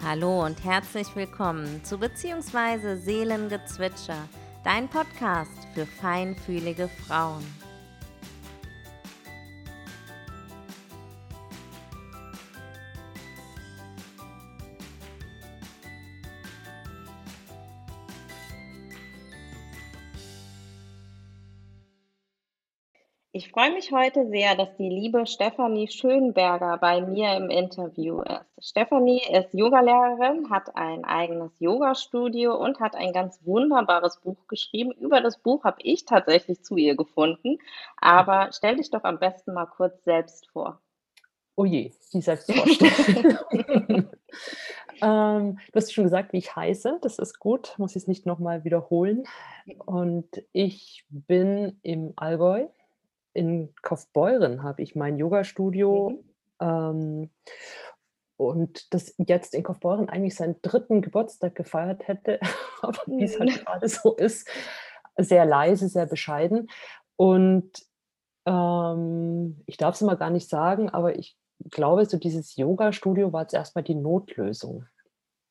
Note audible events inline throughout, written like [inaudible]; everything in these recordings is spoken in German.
Hallo und herzlich willkommen zu Beziehungsweise Seelengezwitscher, dein Podcast für feinfühlige Frauen. Freue mich heute sehr, dass die liebe Stefanie Schönberger bei mir im Interview ist. Stefanie ist Yogalehrerin, hat ein eigenes Yoga-Studio und hat ein ganz wunderbares Buch geschrieben. Über das Buch habe ich tatsächlich zu ihr gefunden. Aber stell dich doch am besten mal kurz selbst vor. Oh je, die Selbstvorstellung. [laughs] [laughs] ähm, du hast schon gesagt, wie ich heiße. Das ist gut, muss ich es nicht nochmal wiederholen. Und ich bin im Allgäu in Kaufbeuren habe ich mein Yoga-Studio. Mhm. Ähm, und das jetzt in Kaufbeuren eigentlich seinen dritten Geburtstag gefeiert hätte, [laughs] aber wie es halt mhm. gerade so ist, sehr leise, sehr bescheiden. Und ähm, ich darf es immer gar nicht sagen, aber ich glaube, so dieses Yoga-Studio war jetzt erstmal die Notlösung.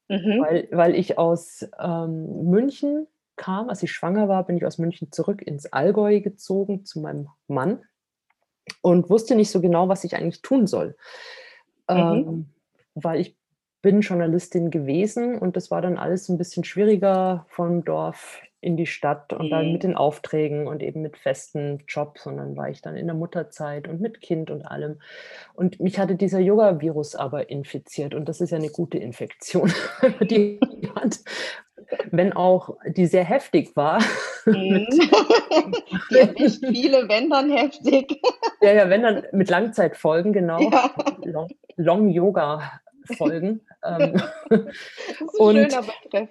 Mhm. Weil, weil ich aus ähm, München kam, als ich schwanger war, bin ich aus München zurück ins Allgäu gezogen zu meinem Mann und wusste nicht so genau, was ich eigentlich tun soll. Mhm. Ähm, weil ich bin Journalistin gewesen und das war dann alles ein bisschen schwieriger vom Dorf in die Stadt und dann mit mhm. den Aufträgen und eben mit festen Jobs und dann war ich dann in der Mutterzeit und mit Kind und allem. Und mich hatte dieser Yoga-Virus aber infiziert und das ist ja eine gute Infektion, [laughs] die [laughs] hat wenn auch die sehr heftig war. Mhm. [laughs] die erwischt viele, wenn dann heftig. ja, ja, wenn dann mit Langzeitfolgen, genau. Ja. Long, Long Yoga Folgen. [laughs] Ähm, das ist ein und, schöner Begriff.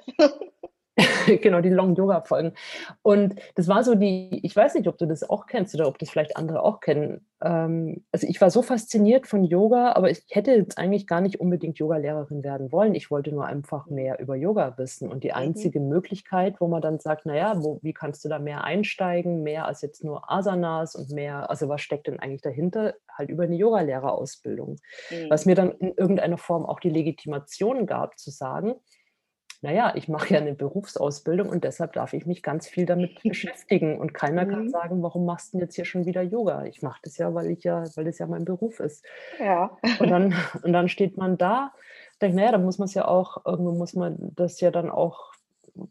[laughs] genau, die Long Yoga Folgen. Und das war so die, ich weiß nicht, ob du das auch kennst oder ob das vielleicht andere auch kennen. Ähm, also ich war so fasziniert von Yoga, aber ich hätte jetzt eigentlich gar nicht unbedingt Yoga-Lehrerin werden wollen. Ich wollte nur einfach mehr über Yoga wissen. Und die mhm. einzige mhm. Möglichkeit, wo man dann sagt, naja, wo, wie kannst du da mehr einsteigen, mehr als jetzt nur Asanas und mehr, also was steckt denn eigentlich dahinter? Halt über eine Yogalehrerausbildung. Mhm. Was mir dann in irgendeiner Form auch die Legitimation gab, zu sagen, naja, ich mache ja eine Berufsausbildung und deshalb darf ich mich ganz viel damit [laughs] beschäftigen. Und keiner mhm. kann sagen, warum machst du denn jetzt hier schon wieder Yoga? Ich mache das ja, weil ich ja, weil das ja mein Beruf ist. Ja. Und dann, [laughs] und dann steht man da, denkt, naja, da muss man es ja auch, irgendwo muss man das ja dann auch,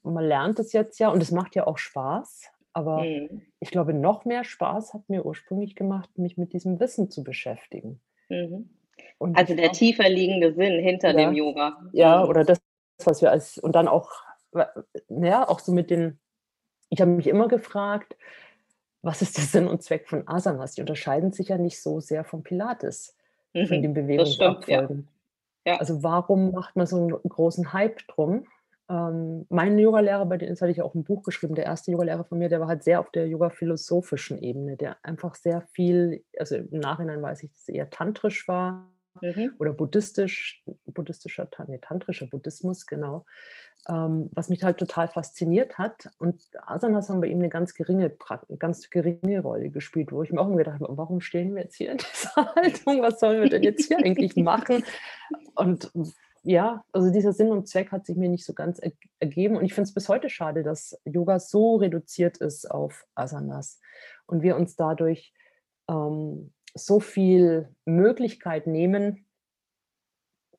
man lernt es jetzt ja und es macht ja auch Spaß. Aber mhm. ich glaube, noch mehr Spaß hat mir ursprünglich gemacht, mich mit diesem Wissen zu beschäftigen. Mhm. also der tiefer liegende Sinn hinter ja, dem Yoga. Ja, mhm. oder das, was wir als, und dann auch, ja, auch so mit den, ich habe mich immer gefragt, was ist der Sinn und Zweck von Asanas? Die unterscheiden sich ja nicht so sehr vom Pilates, mhm, von den Bewegungsabfolgen. Ja. Ja. Also warum macht man so einen großen Hype drum? Ähm, mein Yogalehrer, bei dem hatte ich auch ein Buch geschrieben, der erste Yogalehrer von mir, der war halt sehr auf der yoga-philosophischen Ebene, der einfach sehr viel, also im Nachhinein weiß ich, dass es eher tantrisch war, Mhm. Oder buddhistisch, buddhistischer, nee, tantrischer Buddhismus, genau. Ähm, was mich halt total fasziniert hat. Und Asanas haben bei ihm eine ganz geringe, ganz geringe Rolle gespielt, wo ich mir auch immer gedacht habe, warum stehen wir jetzt hier in dieser [laughs] Haltung? Was sollen wir denn jetzt hier eigentlich machen? Und ja, also dieser Sinn und Zweck hat sich mir nicht so ganz ergeben. Und ich finde es bis heute schade, dass Yoga so reduziert ist auf Asanas und wir uns dadurch ähm, so viel Möglichkeit nehmen,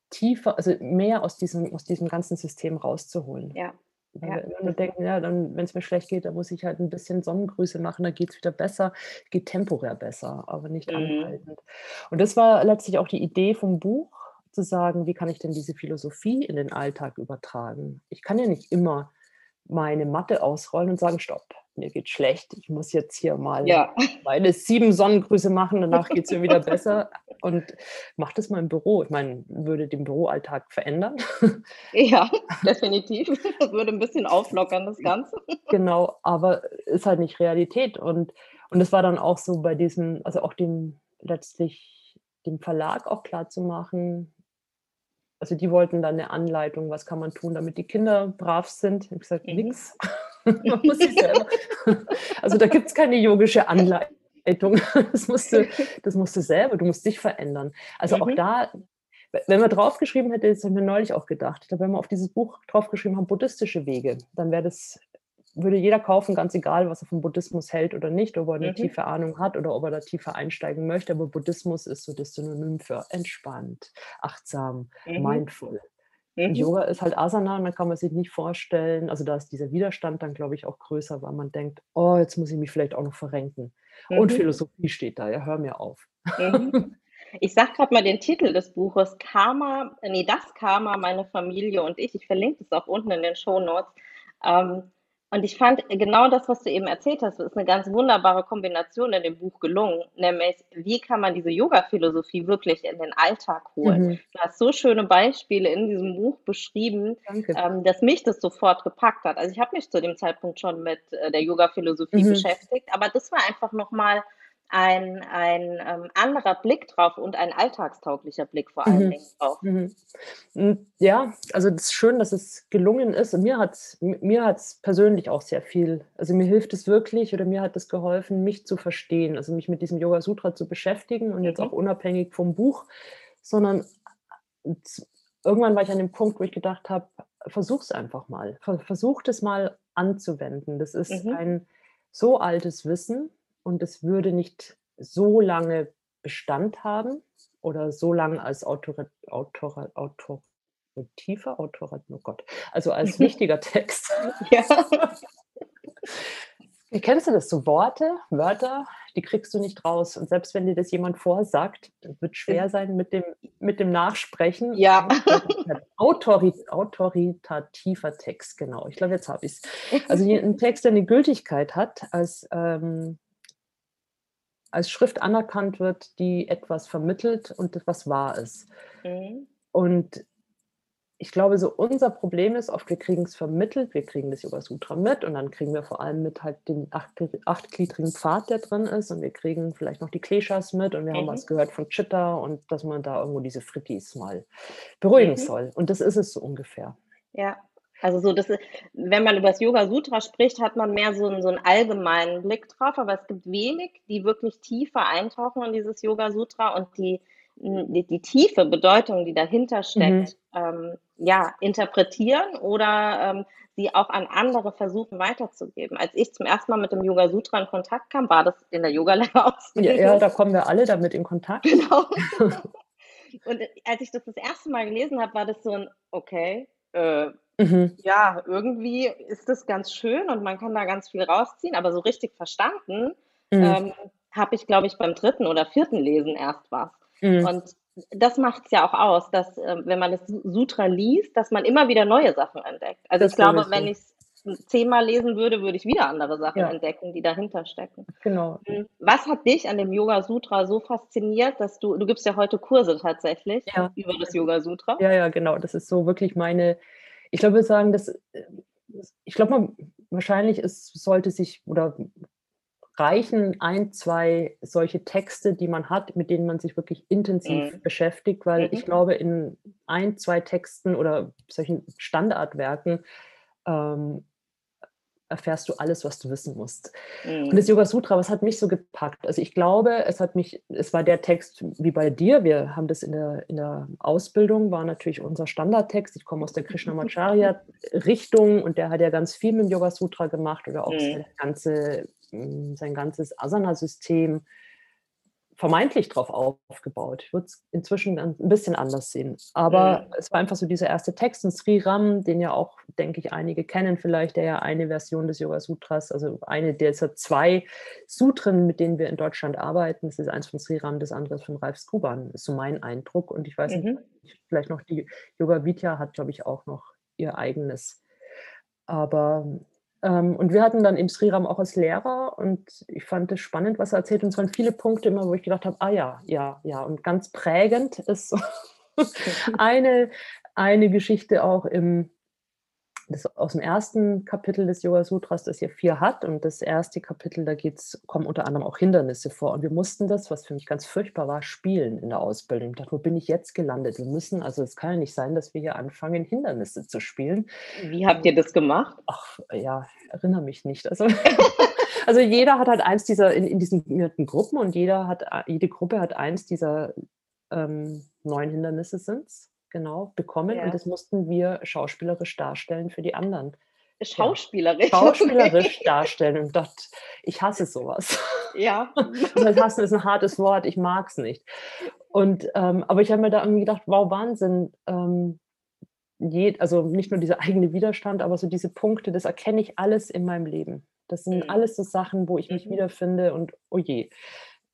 tiefer, also mehr aus diesem, aus diesem ganzen System rauszuholen. Ja. Ja. wir denken, ja, dann, wenn es mir schlecht geht, dann muss ich halt ein bisschen Sonnengrüße machen, dann geht es wieder besser, geht temporär besser, aber nicht mhm. anhaltend. Und das war letztlich auch die Idee vom Buch, zu sagen, wie kann ich denn diese Philosophie in den Alltag übertragen? Ich kann ja nicht immer meine Matte ausrollen und sagen, stopp, mir geht schlecht, ich muss jetzt hier mal ja. meine sieben Sonnengrüße machen, danach geht es mir wieder [laughs] besser. Und mach das mal im Büro. Ich meine, würde den Büroalltag verändern. Ja, [laughs] definitiv. Das würde ein bisschen auflockern, das Ganze. Genau, aber ist halt nicht Realität. Und, und das war dann auch so bei diesem, also auch dem letztlich dem Verlag auch klar zu machen, also die wollten dann eine Anleitung, was kann man tun, damit die Kinder brav sind. Ich habe gesagt, mhm. nix. [laughs] also da gibt es keine yogische Anleitung. [laughs] Das musst, du, das musst du selber, du musst dich verändern. Also mhm. auch da wenn man draufgeschrieben hätte, das haben wir neulich auch gedacht, wenn wir auf dieses Buch draufgeschrieben haben, buddhistische Wege, dann wäre das, würde jeder kaufen, ganz egal, was er vom Buddhismus hält oder nicht, ob er eine mhm. tiefe Ahnung hat oder ob er da tiefer einsteigen möchte. Aber Buddhismus ist so das Synonym für entspannt, achtsam, mhm. mindful. Mhm. Yoga ist halt Asana und dann kann man sich nicht vorstellen, also da ist dieser Widerstand dann, glaube ich, auch größer, weil man denkt, oh, jetzt muss ich mich vielleicht auch noch verrenken. Und mhm. Philosophie steht da, ja, hör mir auf. Mhm. [laughs] Ich sag gerade mal den Titel des Buches, Karma, nee, das Karma, meine Familie und ich. Ich verlinke es auch unten in den Show Notes. Ähm, und ich fand genau das, was du eben erzählt hast, ist eine ganz wunderbare Kombination in dem Buch gelungen. Nämlich, wie kann man diese Yoga-Philosophie wirklich in den Alltag holen? Mhm. Du hast so schöne Beispiele in diesem Buch beschrieben, ähm, dass mich das sofort gepackt hat. Also ich habe mich zu dem Zeitpunkt schon mit äh, der Yoga-Philosophie mhm. beschäftigt, aber das war einfach nochmal ein, ein ähm, anderer Blick drauf und ein alltagstauglicher Blick vor allen mhm. Dingen drauf. Mhm. Hm, ja, also es ist schön, dass es gelungen ist und mir hat es mir hat's persönlich auch sehr viel, also mir hilft es wirklich oder mir hat es geholfen, mich zu verstehen, also mich mit diesem Yoga Sutra zu beschäftigen und jetzt mhm. auch unabhängig vom Buch, sondern irgendwann war ich an dem Punkt, wo ich gedacht habe, versuch es einfach mal, versuch es mal anzuwenden. Das ist mhm. ein so altes Wissen, und es würde nicht so lange Bestand haben oder so lange als Autor, Autor, autorativer, Autorat, oh Gott, also als wichtiger Text. [laughs] Ja. [laughs] Wie kennst du das? So Worte, Wörter, die kriegst du nicht raus. Und selbst wenn dir das jemand vorsagt, wird schwer sein mit dem, mit dem Nachsprechen. Ja. Autori autoritativer Text, genau. Ich glaube, jetzt habe ich es. Also ein Text, der eine Gültigkeit hat als ähm, als Schrift anerkannt wird, die etwas vermittelt und etwas wahr ist. Mhm. Und ich glaube, so unser Problem ist oft, wir kriegen es vermittelt, wir kriegen das Yoga Sutra mit und dann kriegen wir vor allem mit halt den acht, achtgliedrigen Pfad, der drin ist und wir kriegen vielleicht noch die Kleshas mit und wir mhm. haben was gehört von Chitta und dass man da irgendwo diese Frittis mal beruhigen mhm. soll. Und das ist es so ungefähr. Ja, also so, das ist, wenn man über das Yoga Sutra spricht, hat man mehr so einen, so einen allgemeinen Blick drauf, aber es gibt wenig, die wirklich tiefer eintauchen in dieses Yoga Sutra und die, die, die tiefe Bedeutung, die dahinter steckt, mhm. ähm, ja, interpretieren oder ähm, sie auch an andere versuchen weiterzugeben. Als ich zum ersten Mal mit dem Yoga Sutra in Kontakt kam, war das in der Yoga-Lehrerausbildung. Ja, ja, da kommen wir alle damit in Kontakt. [laughs] Genau. [laughs] und als ich das das erste Mal gelesen habe, war das so ein, okay, äh, Mhm. Ja, irgendwie ist das ganz schön und man kann da ganz viel rausziehen, aber so richtig verstanden Mhm. ähm, habe ich, glaube ich, beim dritten oder vierten Lesen erst was. Mhm. Und das macht es ja auch aus, dass, äh, wenn man das Sutra liest, dass man immer wieder neue Sachen entdeckt. Also Das ich glaube, wenn ich es zehnmal lesen würde, würde ich wieder andere Sachen Ja. entdecken, die dahinter stecken. Genau. Hm, was hat dich an dem Yoga Sutra so fasziniert, dass du du gibst ja heute Kurse tatsächlich Ja. über das Yoga Sutra? Ja, ja, genau. Das ist so wirklich meine ich glaube, wir sagen, dass ich glaube, wahrscheinlich ist, sollte sich oder reichen ein, zwei solche Texte, die man hat, mit denen man sich wirklich intensiv mhm. beschäftigt, weil mhm. ich glaube, in ein, zwei Texten oder solchen Standardwerken ähm, erfährst du alles, was du wissen musst. Mhm. Und das Yoga Sutra, was hat mich so gepackt? Also ich glaube, es hat mich, es war der Text wie bei dir. Wir haben das in der, in der Ausbildung, war natürlich unser Standardtext. Ich komme aus der Krishnamacharya-Richtung und der hat ja ganz viel mit dem Yoga Sutra gemacht oder auch mhm. sein, ganze, sein ganzes Asana-System vermeintlich drauf aufgebaut. Ich würde es inzwischen ein bisschen anders sehen. Aber mhm. es war einfach so dieser erste Text in Sri Ram, den ja auch, denke ich, einige kennen vielleicht, der ja eine Version des Yoga Sutras, also eine der zwei Sutren, mit denen wir in Deutschland arbeiten. Das ist eins von Sri Ram, das andere von Ralf Skuban, ist so mein Eindruck. Und ich weiß mhm. nicht, vielleicht noch die Yoga Vidya hat, glaube ich, auch noch ihr eigenes. Aber und wir hatten dann im Sriram auch als Lehrer und ich fand es spannend, was er erzählt. Und es waren viele Punkte immer, wo ich gedacht habe, ah ja, ja, ja. Und ganz prägend ist [laughs] eine, eine Geschichte auch im, das aus dem ersten Kapitel des Yoga Sutras, das hier vier hat. Und das erste Kapitel, da geht's, kommen unter anderem auch Hindernisse vor. Und wir mussten das, was für mich ganz furchtbar war, spielen in der Ausbildung. Ich dachte, wo bin ich jetzt gelandet? Wir müssen, also es kann ja nicht sein, dass wir hier anfangen, Hindernisse zu spielen. Wie habt ihr das gemacht? Ach ja, erinnere mich nicht. Also, [laughs] also jeder hat halt eins dieser, in, in diesen Gruppen und jeder hat, jede Gruppe hat eins dieser ähm, 9 Hindernisse sind's, genau, bekommen und Ja. das mussten wir schauspielerisch darstellen für die anderen. Ja. Schauspielerisch, [laughs] Schauspielerisch okay. darstellen und dachte: „Ich hasse so was.“ Ja. [laughs] Also, hassen ist 'n hartes Wort, ich mag's nicht. Und, ähm aber ich habe mir da irgendwie gedacht: „Wow, Wahnsinn“, ähm, je also, nicht nur dieser eigene Widerstand, aber so diese Punkte, das erkenne ich alles in meinem Leben. Das sind Mhm. alles so Sachen, wo ich mich Mhm. wiederfinde und oh je,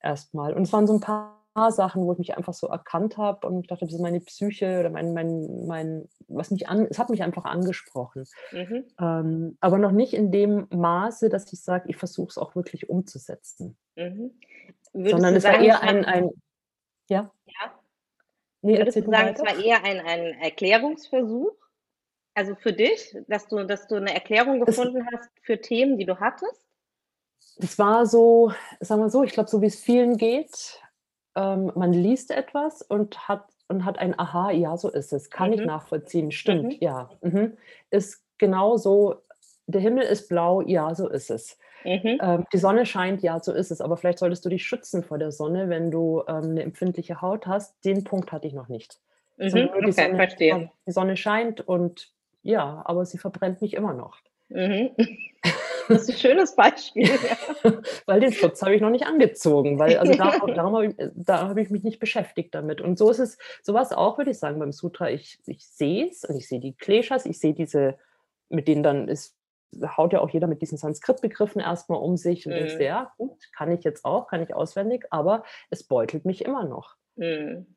erst mal. Und es waren so 'n paar Sachen, wo ich mich einfach so erkannt habe und ich dachte, das ist meine Psyche oder mein mein mein was mich an es hat mich einfach angesprochen. Mhm. Ähm, aber noch nicht in dem Maße, dass ich sage, ich versuche es auch wirklich umzusetzen. Mhm. Sondern es war eher es ein ein ja? Ja. Ne, Würdest du sagen, es war eher ein ein Erklärungsversuch? Also, für dich, dass du dass du 'ne Erklärung Es gefunden hast für Themen, die du hattest? Es war so, sagen wir so, ich glaube, so wie's vielen geht, ähm, man liest etwas und hat und hat ein Aha, ja, so ist es. Kann ich Mhm. nachvollziehen, stimmt, Mhm. ja, mhm. Ist genau so der Himmel ist blau, ja, so ist es. Mhm. Ähm, die Sonne scheint, ja, so ist es, aber vielleicht solltest du dich schützen vor der Sonne, wenn du, ähm, 'ne empfindliche Haut hast. Den Punkt hatte ich noch nicht. Sondern Mhm, nur die okay, Sonne verstehe. die Sonne scheint und ja, aber sie verbrennt mich immer noch. Mhm. [laughs] Das ist 'n schönes Beispiel, ja. [laughs] Weil den Schutz habe ich noch nicht angezogen, weil also, da [laughs] darum habe ich da habe ich mich nicht beschäftigt damit. Und so ist es so war's auch, würde ich sagen, beim Sutra. Ich ich sehe es und ich sehe die Kleshas, ich sehe diese mit denen dann ist haut ja auch jeder mit diesen Sanskrit-Begriffen erst mal um sich und Mhm. „Ja, gut, kann ich jetzt auch, kann ich auswendig“, aber es beutelt mich immer noch. Mhm.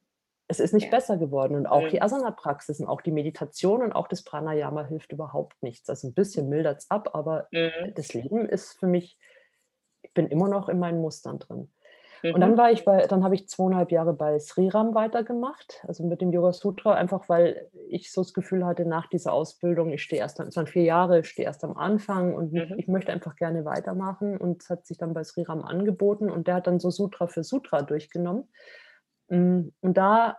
Es ist nicht Ja. besser geworden und auch die Mhm. Asana-Praxis und auch die Meditation und auch das Pranayama hilft überhaupt nichts. Also, 'n bisschen mildert's ab, aber Mhm. das Leben ist für mich ich bin immer noch in meinen Mustern drin. Und dann Mhm. war ich bei dann habe ich 2 1/2 Jahre bei Sriram weitergemacht, also, mit dem Yoga Sutra, einfach weil ich so das Gefühl hatte nach dieser Ausbildung, ich stehe erst es waren 4 Jahre, ich stehe erst am Anfang und ich Mhm. ich möchte einfach gerne weitermachen und es hat sich dann bei Sriram angeboten und der hat dann so Sutra für Sutra durchgenommen. Hm, und da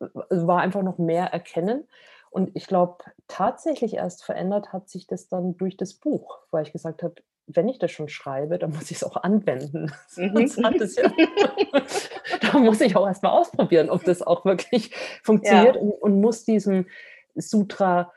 w war einfach noch mehr Erkennen und ich glaube, tatsächlich erst verändert hat sich das dann durch das Buch, weil ich gesagt habe: „Wenn ich das schon schreibe, dann muss ich's auch anwenden.“ [laughs] Mhm. Es ja [laughs] da muss ich auch erst mal ausprobieren, ob das auch wirklich funktioniert Ja. und und muss diesem Sutra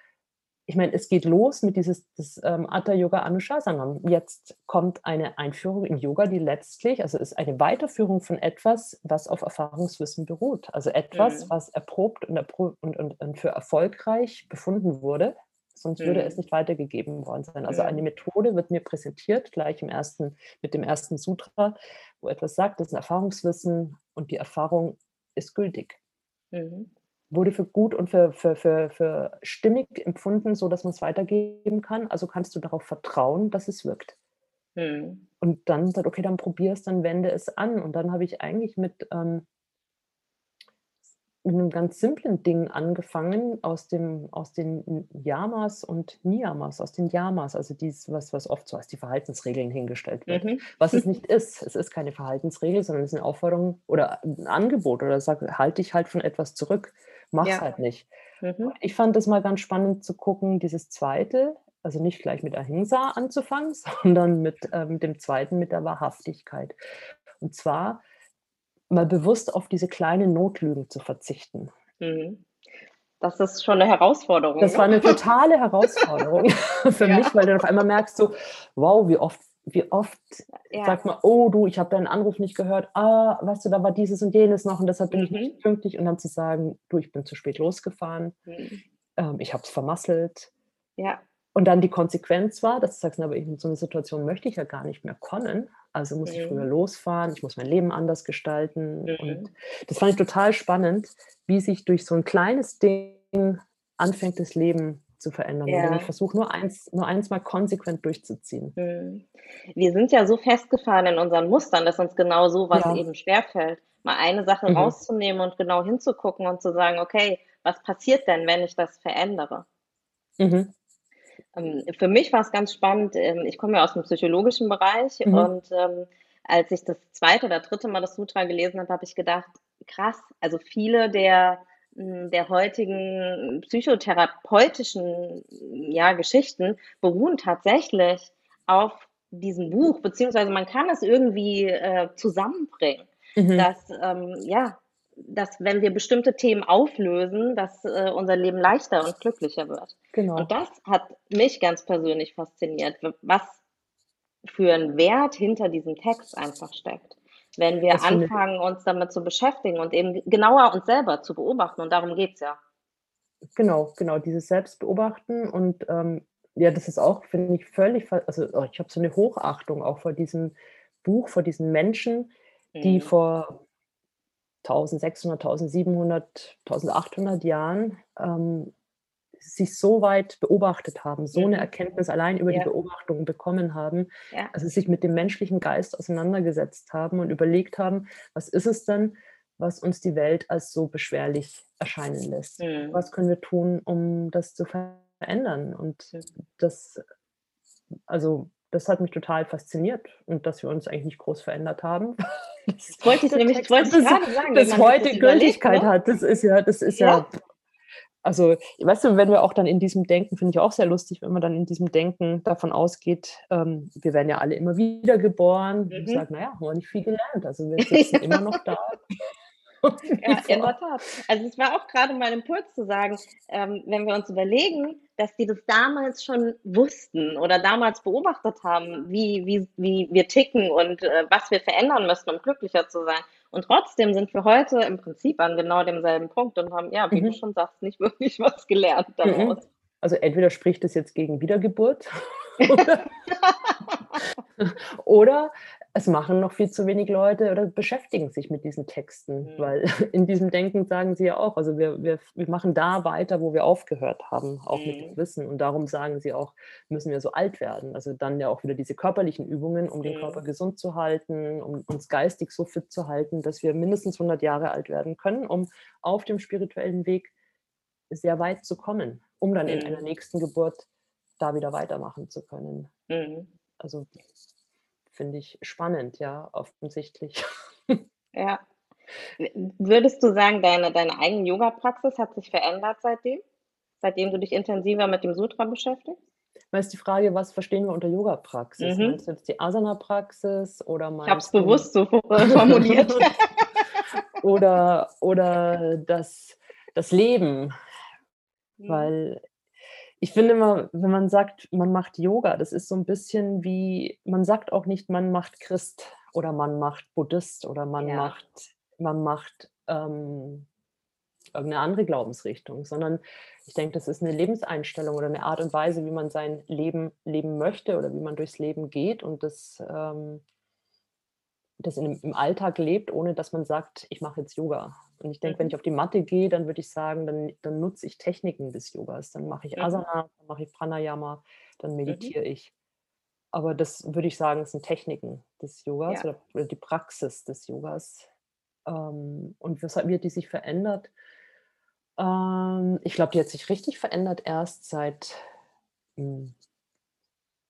ich meine, es geht los mit dieses das, ähm, Hatha Yoga Anushasanam. Jetzt kommt eine Einführung in Yoga, die letztlich also, ist eine Weiterführung von etwas, was auf Erfahrungswissen beruht. Also, etwas, Mhm. was erprobt und erpro und und und für erfolgreich befunden wurde, sonst würde es Mhm. nicht weitergegeben worden sein. Also, eine Mhm. Methode wird mir präsentiert, gleich im ersten mit dem 1. Sutra, wo etwas sagt, das ist 'n Erfahrungswissen und die Erfahrung ist gültig. Mhm. Wurde für gut und für für für für stimmig empfunden, sodass man's weitergeben kann, also, kannst du darauf vertrauen, dass es wirkt. Mhm. Und dann sagt: „Okay, dann probier's, dann wende es an.“ Und dann habe ich eigentlich mit, ähm mit 'nem ganz simplen Ding angefangen aus dem aus den Yamas und Niyamas, aus den Yamas, also, dies, was was oft so als die Verhaltensregeln hingestellt wird. Mhm. Was es [laughs] nicht ist. Es ist keine Verhaltensregel, sondern es ist 'ne Aufforderung oder 'n Angebot oder sag: „Halt dich halt von etwas zurück. Mach's Ja. halt nicht.“ Mhm. Ich fand das mal ganz spannend zu gucken, dieses 2., also, nicht gleich mit Ahimsa anzufangen, [laughs] sondern mit, ähm, dem 2., mit der Wahrhaftigkeit. Und zwar mal bewusst auf diese kleinen Notlügen zu verzichten. Mhm. Das ist schon 'ne Herausforderung, Das war 'ne [laughs] totale Herausforderung [laughs] für Ja. mich, weil du auf einmal merkst so: „Wow, wie oft wie oft Ja. sagt man: ‚Oh du, ich habe deinen Anruf nicht gehört. Ah, weißt du, da war dieses und jenes noch und deshalb bin ich Mhm. nicht pünktlich.‘“ Und dann zu sagen: „Du, ich bin zu spät losgefahren. Mhm. Ähm, ich habe es vermasselt.“ Ja. Und dann die Konsequenz war, dass du sagst: „Na, aber in so 'ne Situation möchte ich ja gar nicht mehr kommen, also, muss ich früher Mhm. losfahren, ich muss mein Leben anders gestalten.“ Und Mhm. das fand ich total spannend, wie sich durch so 'n kleines Ding anfängt, das Leben zu verändern, indem ich Ja. versuche, nur eins nur eins mal konsequent durchzuziehen. Mhm. Wir sind ja so festgefahren in unseren Mustern, dass uns genau so was Ja. eben schwerfällt, mal eine Sache Mhm. rauszunehmen und genau hinzugucken und zu sagen: „Okay, was passiert denn, wenn ich das verändere?“ Mhm. Ähm, für mich war's ganz spannend, ähm, ich komme ja aus'm psychologischen Bereich Mhm. und, ähm, als ich das 2. oder 3. Mal das Sutra gelesen habe, habe ich gedacht: „Krass, also, viele der hm, der heutigen psychotherapeutischen, ja, Geschichten beruhen tatsächlich auf diesem Buch, beziehungsweise man kann es irgendwie, äh, zusammenbringen, Mhm. dass, ähm, ja dass wenn wir bestimmte Themen auflösen, dass äh, unser Leben leichter und glücklicher wird. Genau. Und das hat mich ganz persönlich fasziniert, was für ein Wert hinter diesem Text einfach steckt. Wenn wir anfangen, uns damit zu beschäftigen und eben genauer uns selber zu beobachten. Und darum geht es ja. Genau, genau, dieses Selbstbeobachten und ähm, ja, das ist auch, finde ich, völlig, also oh, ich habe so eine Hochachtung auch vor diesem Buch, vor diesen Menschen, die mhm. vor 1600, 1700, 1800 Jahren ähm, sich so weit beobachtet haben, so eine mhm. Erkenntnis allein über ja. die Beobachtung bekommen haben, ja. also sich mit dem menschlichen Geist auseinandergesetzt haben und überlegt haben, was ist es denn, was uns die Welt als so beschwerlich erscheinen lässt? Mhm. Was können wir tun, um das zu verändern? Und das, also das hat mich total fasziniert und dass wir uns eigentlich nicht groß verändert haben. [laughs] Das wollte ich [laughs] nämlich, das, wollte ich gerade sagen. Das heute das Gültigkeit ne? hat, das ist ja, das ist ja, ja also, weißt du, wenn wir auch dann in diesem Denken, finde ich auch sehr lustig, wenn man dann in diesem Denken davon ausgeht, ähm, wir werden ja alle immer wieder geboren. Mhm. Ich sage, naja, haben wir nicht viel gelernt. Also wir [laughs] sitzen immer noch da [laughs] ja, in der Tat. Also es war auch gerade mein Impuls zu sagen, ähm, wenn wir uns überlegen, dass die das damals schon wussten oder damals beobachtet haben, wie, wie, wie wir ticken und äh, was wir verändern müssen, um glücklicher zu sein. Und trotzdem sind wir heute im Prinzip an genau demselben Punkt und haben, ja, wie mhm. du schon sagst, nicht wirklich [laughs] was gelernt daraus. Mhm. Also entweder spricht es jetzt gegen Wiedergeburt [laughs] oder, oder es machen noch viel zu wenig Leute oder beschäftigen sich mit diesen Texten, mhm. weil [laughs] in diesem Denken sagen sie ja auch, also wir, wir, wir machen da weiter, wo wir aufgehört haben, auch mhm. mit dem mhm. Wissen. Und darum sagen sie auch, müssen wir so alt werden. Also dann ja auch wieder diese körperlichen Übungen, um den Körper mhm. gesund zu halten, um uns geistig so fit zu halten, dass wir mindestens 100 Jahre alt werden können, um auf dem spirituellen Weg sehr weit zu kommen, um dann in einer mhm. nächsten Geburt da wieder weitermachen zu können. Also finde ich spannend, ja, offensichtlich. [laughs] Ja. Würdest du sagen, deine, deine eigene Yoga-Praxis hat sich verändert seitdem? Seitdem du dich intensiver mit dem Sutra beschäftigst? Meinst die Frage, was verstehen wir unter Yoga-Praxis? Mhm. Meinst du jetzt die Asana-Praxis oder Ich habe es bewusst so formuliert. [laughs] oder, oder das, das Leben? Mhm. Weil ich finde immer, wenn man sagt, man macht Yoga, das ist so ein bisschen wie, man sagt auch nicht, man macht Christ oder man macht Buddhist oder man ja. macht, man macht ähm, irgendeine andere Glaubensrichtung, sondern ich denke, das ist eine Lebenseinstellung oder eine Art und Weise, wie man sein Leben leben möchte oder wie man durchs Leben geht und das, ähm, das in, im Alltag lebt, ohne dass man sagt, ich mache jetzt Yoga und ich denke, wenn mhm. ich auf die Matte gehe, dann würde ich sagen, dann, dann nutze ich Techniken des Yogas. Dann mache ich mhm. Asana, dann mache ich Pranayama, dann mhm. meditiere mhm. ich. Aber das würde ich sagen, sind Techniken des Yogas ja. oder, oder, die Praxis des Yogas. Ähm, und weshalb wird die sich verändert? Ähm, ich glaube, die hat sich richtig verändert erst seit, hm,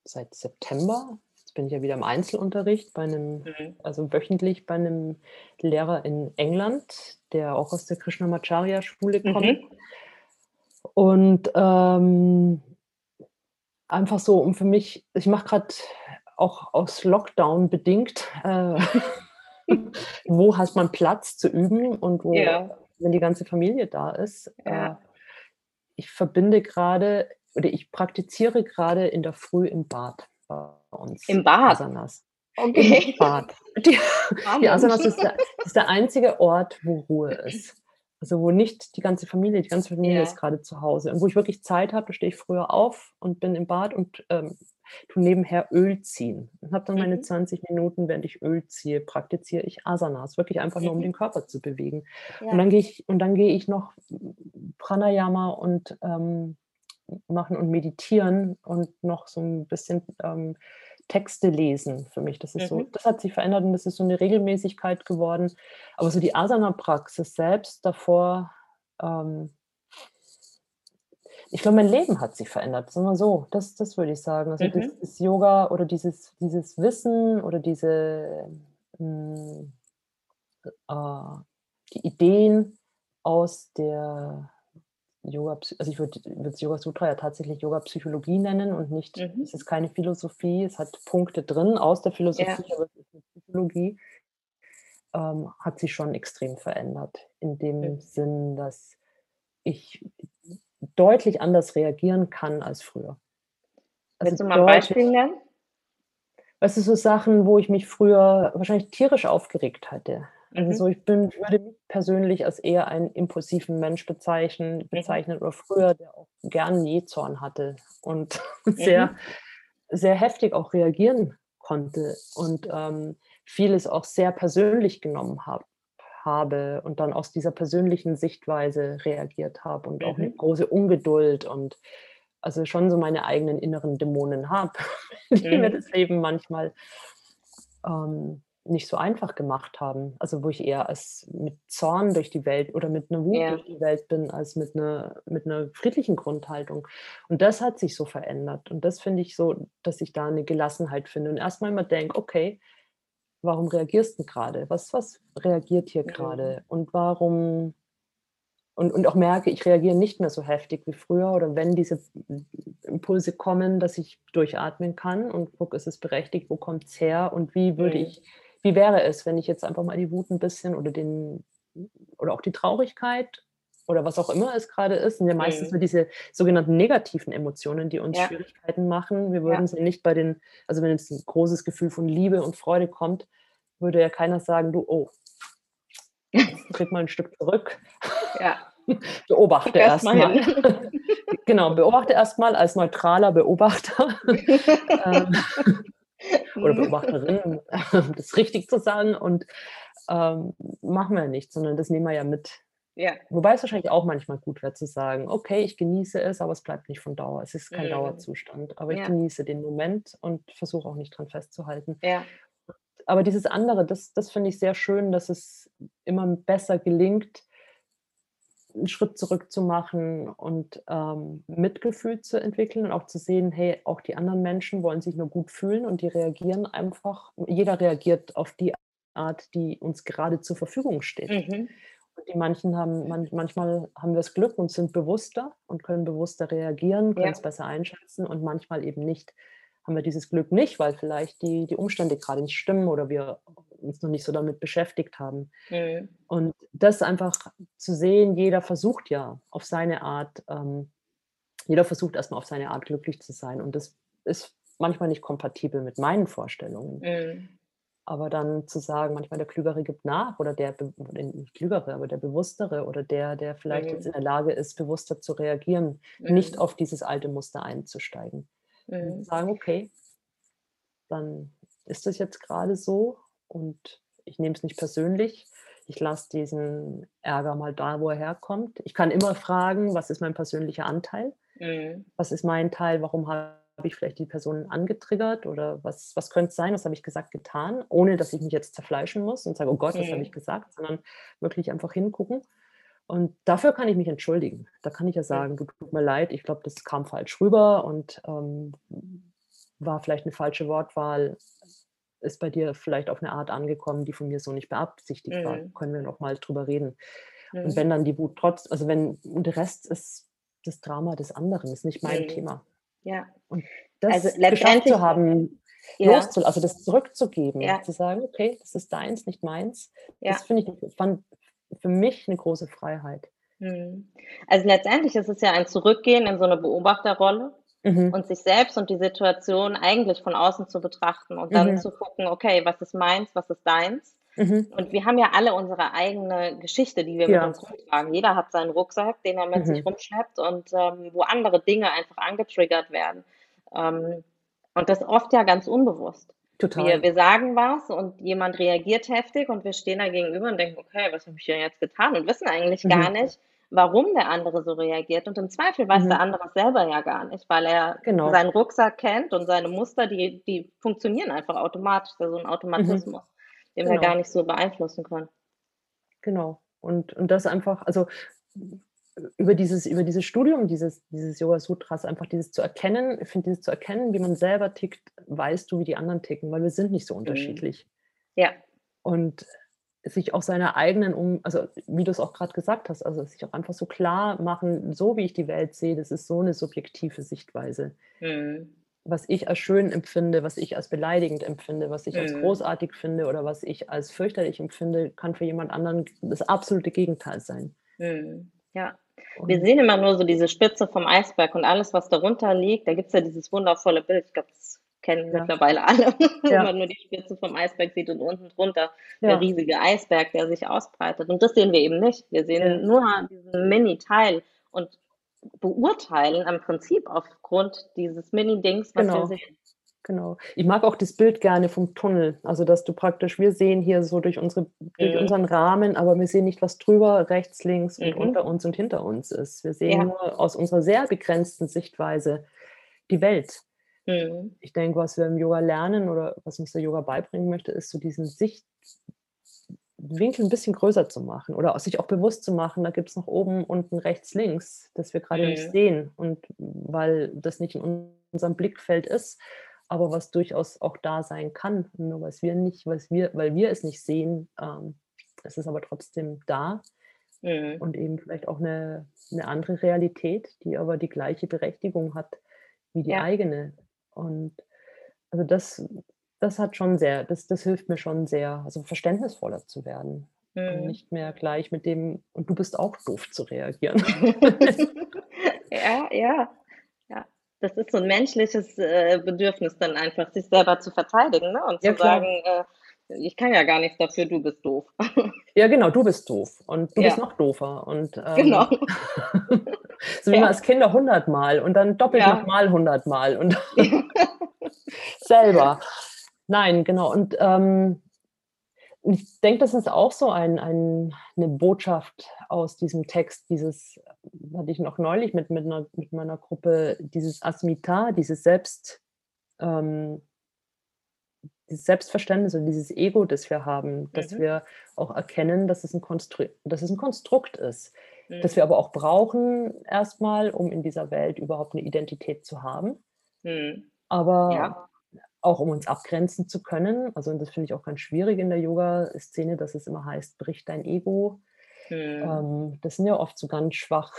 seit September bin ich ja wieder im Einzelunterricht bei einem, mhm. also wöchentlich bei einem Lehrer in England, der auch aus der Krishnamacharya-Schule kommt. Mhm. Und ähm, einfach so, um für mich, ich mache gerade auch aus Lockdown bedingt, äh, [laughs] wo hat man Platz zu üben und wo, ja. wenn die ganze Familie da ist. Ja. Äh, ich verbinde gerade oder ich praktiziere gerade in der Früh im Bad bei uns. Im Bad? Asanas. Okay. Im Bad. Die, [laughs] die Asanas [laughs] ist der, ist der, einzige Ort, wo Ruhe ist. Also wo nicht die ganze Familie, die ganze Familie ja. ist gerade zu Hause. Und wo ich wirklich Zeit habe, stehe ich früher auf und bin im Bad und ähm, tue nebenher Öl ziehen. Und habe dann mhm. meine 20 Minuten, während ich Öl ziehe, praktiziere ich Asanas. Wirklich einfach nur, um [laughs] den Körper zu bewegen. Ja. Und dann gehe ich, und dann gehe ich noch Pranayama und ähm, machen und meditieren und noch so ein bisschen ähm, Texte lesen für mich. Das ist mhm. so, das hat sich verändert und das ist so eine Regelmäßigkeit geworden. Aber so die Asana-Praxis selbst davor, ähm, ich glaube, mein Leben hat sich verändert. Sagen wir so, das, das würde ich sagen. Also mhm. das, Yoga oder dieses, dieses Wissen oder diese mh, hm, äh, die Ideen aus der Yoga, also ich würde das Yoga Sutra ja tatsächlich Yoga Psychologie nennen und nicht, mhm. es ist keine Philosophie, es hat Punkte drin aus der Philosophie, ja. aber es ist eine Psychologie. ähm, hat sich schon extrem verändert. In dem Mhm. Sinn, dass ich deutlich anders reagieren kann als früher. Also Willst du mal 'n deutlich Beispiel nennen? weißt du, so Sachen, wo ich mich früher wahrscheinlich tierisch aufgeregt hätte. Also Mhm. so, ich bin würde mich persönlich als eher einen impulsiven Mensch bezeichnen Mhm. bezeichnen oder früher, der auch gern Jähzorn hatte und [laughs] Mhm. sehr sehr heftig auch reagieren konnte und, ähm, vieles auch sehr persönlich genommen habe habe und dann aus dieser persönlichen Sichtweise reagiert habe und auch 'ne Mhm. große Ungeduld und also schon so meine eigenen inneren Dämonen habe, [laughs] die mir das Leben manchmal, ähm, nicht so einfach gemacht haben. Also, wo ich eher als mit Zorn durch die Welt oder mit 'ner Wut Ja. durch die Welt bin als mit 'ner mit 'ner friedlichen Grundhaltung. Und das hat sich so verändert. Und das finde ich so, dass ich da 'ne Gelassenheit finde und erst mal immer denke: „Okay, warum reagierst 'n grade? Was was reagiert hier grade? Und warum“ und und auch merke, ich reagiere nicht mehr so heftig wie früher oder wenn diese Impulse kommen, dass ich durchatmen kann und gucke, ist es berechtigt, wo kommt's her und wie würde ich wie wäre es, wenn ich jetzt einfach mal die Wut 'n bisschen oder den oder auch die Traurigkeit oder was auch immer es grade ist, sind ja meistens Mhm. nur diese sogenannten negativen Emotionen, die uns Ja. Schwierigkeiten machen. Wir Ja. würden sie nicht bei den also, wenn jetzt 'n großes Gefühl von Liebe und Freude kommt, würde ja keiner sagen: „Du, oh, tritt mal 'n Stück zurück. Ja. [laughs] Beobachte Guck erst erst mal mal.“ hin. [laughs] Genau, beobachte erst mal als neutraler Beobachter, [laughs] ähm, oder Mhm. Beobachterin, um [laughs] das richtig zu sagen und, ähm, machen wir nicht, sondern das nehmen wir ja mit. Ja. Wobei es wahrscheinlich auch manchmal gut wäre zu sagen: „Okay, ich genieße es, aber es bleibt nicht von Dauer. Es ist kein Mhm. Dauerzustand, aber ich Ja. genieße den Moment und versuche auch nicht dran festzuhalten.“ Ja. Aber dieses andere, das das finde ich sehr schön, dass es immer besser gelingt 'n Schritt zurück zu machen und, ähm, Mitgefühl zu entwickeln und auch zu sehen: „Hey, auch die anderen Menschen wollen sich nur gut fühlen und die reagieren einfach jeder reagiert auf die Art, die uns gerade zur Verfügung steht.“ Mhm. Und die manchen haben man manchmal haben wir das Glück und sind bewusster und können bewusster reagieren, können's Ja. besser einschätzen und manchmal eben nicht. Haben wir dieses Glück nicht, weil vielleicht die die Umstände grade nicht stimmen oder wir uns noch nicht so damit beschäftigt haben. Mhm. Und das einfach zu sehen, jeder versucht ja auf seine Art ähm, jeder versucht erst mal auf seine Art glücklich zu sein und das ist manchmal nicht kompatibel mit meinen Vorstellungen. Mhm. Aber dann zu sagen, manchmal der Klügere gibt nach oder der nicht Klügere, aber der Bewusstere oder der, der vielleicht jetzt Mhm. in der Lage ist, bewusster zu reagieren, nicht Mhm. auf dieses alte Muster einzusteigen. Und Mhm. sagen: „Okay“ „dann ist das jetzt grade so und ich nehme es nicht persönlich. Ich lasse diesen Ärger mal da, wo er herkommt.“ Ich kann immer fragen: „Was ist mein persönlicher Anteil? Mhm. Was ist mein Teil? Warum habe ich vielleicht die Person angetriggert oder was was könnte es sein? Was habe ich gesagt, getan?“ Ohne dass ich mich jetzt zerfleischen muss und sage: „Oh Gott, was habe ich Mhm. gesagt?“ Sondern wirklich einfach hingucken. Und dafür kann ich mich entschuldigen. Da kann ich ja sagen: „Du, tut mir leid, ich glaube, das kam falsch rüber und, ähm, war vielleicht 'ne falsche Wortwahl, ist bei dir vielleicht auf 'ne Art angekommen, die von mir so nicht beabsichtigt war. Mhm. Können wir noch mal drüber reden?“ Und Mhm. wenn dann die Wut trotz also, wenn und der Rest ist das Drama des anderen, ist nicht mein Mhm. Thema. Ja. Und Also, das geschafft zu haben, ja. loszu also, das zurückzugeben, Ja. zu sagen: „Okay, das ist deins, nicht meins.“ Das Ja. finde ich fand für mich 'ne große Freiheit. Mhm. Also, letztendlich ist es ja ein Zurückgehen in so 'ne Beobachterrolle Mhm. und sich selbst und die Situation eigentlich von außen zu betrachten und dann Mhm. zu gucken: „Okay, was ist meins, was ist deins?“ Mhm. Und wir haben ja alle unsere eigene Geschichte, die wir mit Ja. uns rumtragen. Jeder hat seinen Rucksack, den er mit sich Mhm. rumschleppt und, ähm, wo andere Dinge einfach angetriggert werden. Ähm, und das oft ja ganz unbewusst. Wir Total. wir sagen was und jemand reagiert heftig und wir stehen da gegenüber und denken: „Okay, was habe ich denn jetzt getan?“ Und wissen eigentlich gar Mhm. nicht, warum der andere so reagiert. Und im Zweifel weiß der Mhm. andere es selber ja gar nicht, weil er Genau. seinen Rucksack kennt und seine Muster, die die funktionieren einfach automatisch. So 'n Mhm. Automatismus, den wir gar Genau. nicht so beeinflussen können. Genau. Und und das einfach also, über dieses über dieses Studium dieses dieses Yoga Sutras einfach dieses zu erkennen ich finde dieses zu erkennen, wie man selber tickt, weißt du, wie die anderen ticken, weil wir sind nicht so Mhm. unterschiedlich. Ja. Und sich auch seiner eigenen um also, wie du's auch grad gesagt hast, also, sich auch einfach so klarmachen: „So wie ich die Welt sehe, das ist so 'ne subjektive Sichtweise.“ Mhm. was ich als schön empfinde, was ich als beleidigend empfinde, was ich als Mhm. großartig finde oder was ich als fürchterlich empfinde, kann für jemand anderen das absolute Gegenteil sein. Mhm. Ja. Wir sehen immer nur so diese Spitze vom Eisberg und alles, was darunter liegt. Da gibt's ja dieses wundervolle Bild, ich glaube, das kennen Ja. mittlerweile alle, [laughs] wo Ja. man nur die Spitze vom Eisberg sieht und unten drunter der Ja. riesige Eisberg, der sich ausbreitet. Und das sehen wir eben nicht. Wir sehen nur diesen Mini-Teil und beurteilen im Prinzip aufgrund dieses Mini-Dings, was wir Genau. sehen. Genau. Ich mag auch das Bild gerne vom Tunnel. Also, dass du praktisch wir sehen hier so durch unsere durch Mhm. unseren Rahmen, aber wir sehen nicht, was drüber, rechts, links und Mhm. unter uns und hinter uns ist. Wir sehen Ja. nur aus unserer sehr begrenzten Sichtweise die Welt. Mhm. Ich denke, was wir im Yoga lernen oder was uns der Yoga beibringen möchte, ist so diesen Sichtwinkel 'n bisschen größer zu machen oder sich auch bewusst zu machen, da gibt's noch oben, unten, rechts, links, das wir grade nicht Mhm. sehen. Und weil das nicht in unserem Blickfeld ist, aber was durchaus auch da sein kann. Nur was wir nicht was wir weil wir es nicht sehen, ähm, es ist aber trotzdem da Mhm. und eben vielleicht auch 'ne 'ne andere Realität, die aber die gleiche Berechtigung hat wie die Ja. eigene. Und also das das hat schon sehr das das hilft mir schon sehr, also verständnisvoller zu werden und Mhm. nicht mehr gleich mit dem: „Und du bist auch doof“ zu reagieren. [laughs] Ja, ja, ja. Das ist so 'n menschliches, äh, Bedürfnis dann einfach, sich selber zu verteidigen, ne, und Ja, zu klar. sagen, äh: „Ich kann ja gar nichts dafür, du bist doof.“ [laughs] Ja, genau, du bist doof und du bist Ja. noch doofer und, Genau. ähm [laughs] so wie man Ja. als Kinder hundertmal und dann doppelt Ja. noch mal hundertmal und [laughs] selber. Nein, genau. Und, ähm, ich denke, das ist auch so ein ein 'ne Botschaft aus diesem Text, dieses hatte ich noch neulich mit mit 'ner mit meiner Gruppe, dieses Asmita, dieses Selbst ähm dieses Selbstverständnis und dieses Ego, das wir haben, dass Mhm. wir auch erkennen, dass es 'n Konstru dass es 'n Konstrukt ist, das Mhm. wir aber auch brauchen erst mal, um in dieser Welt überhaupt 'ne Identität zu haben. Mhm. Aber Ja. Auch um uns abgrenzen zu können. Also, und das finde ich auch ganz schwierig in der Yoga-Szene, dass es immer heißt: „Brich dein Ego.“ Mhm. Ähm, das sind ja oft so ganz schwach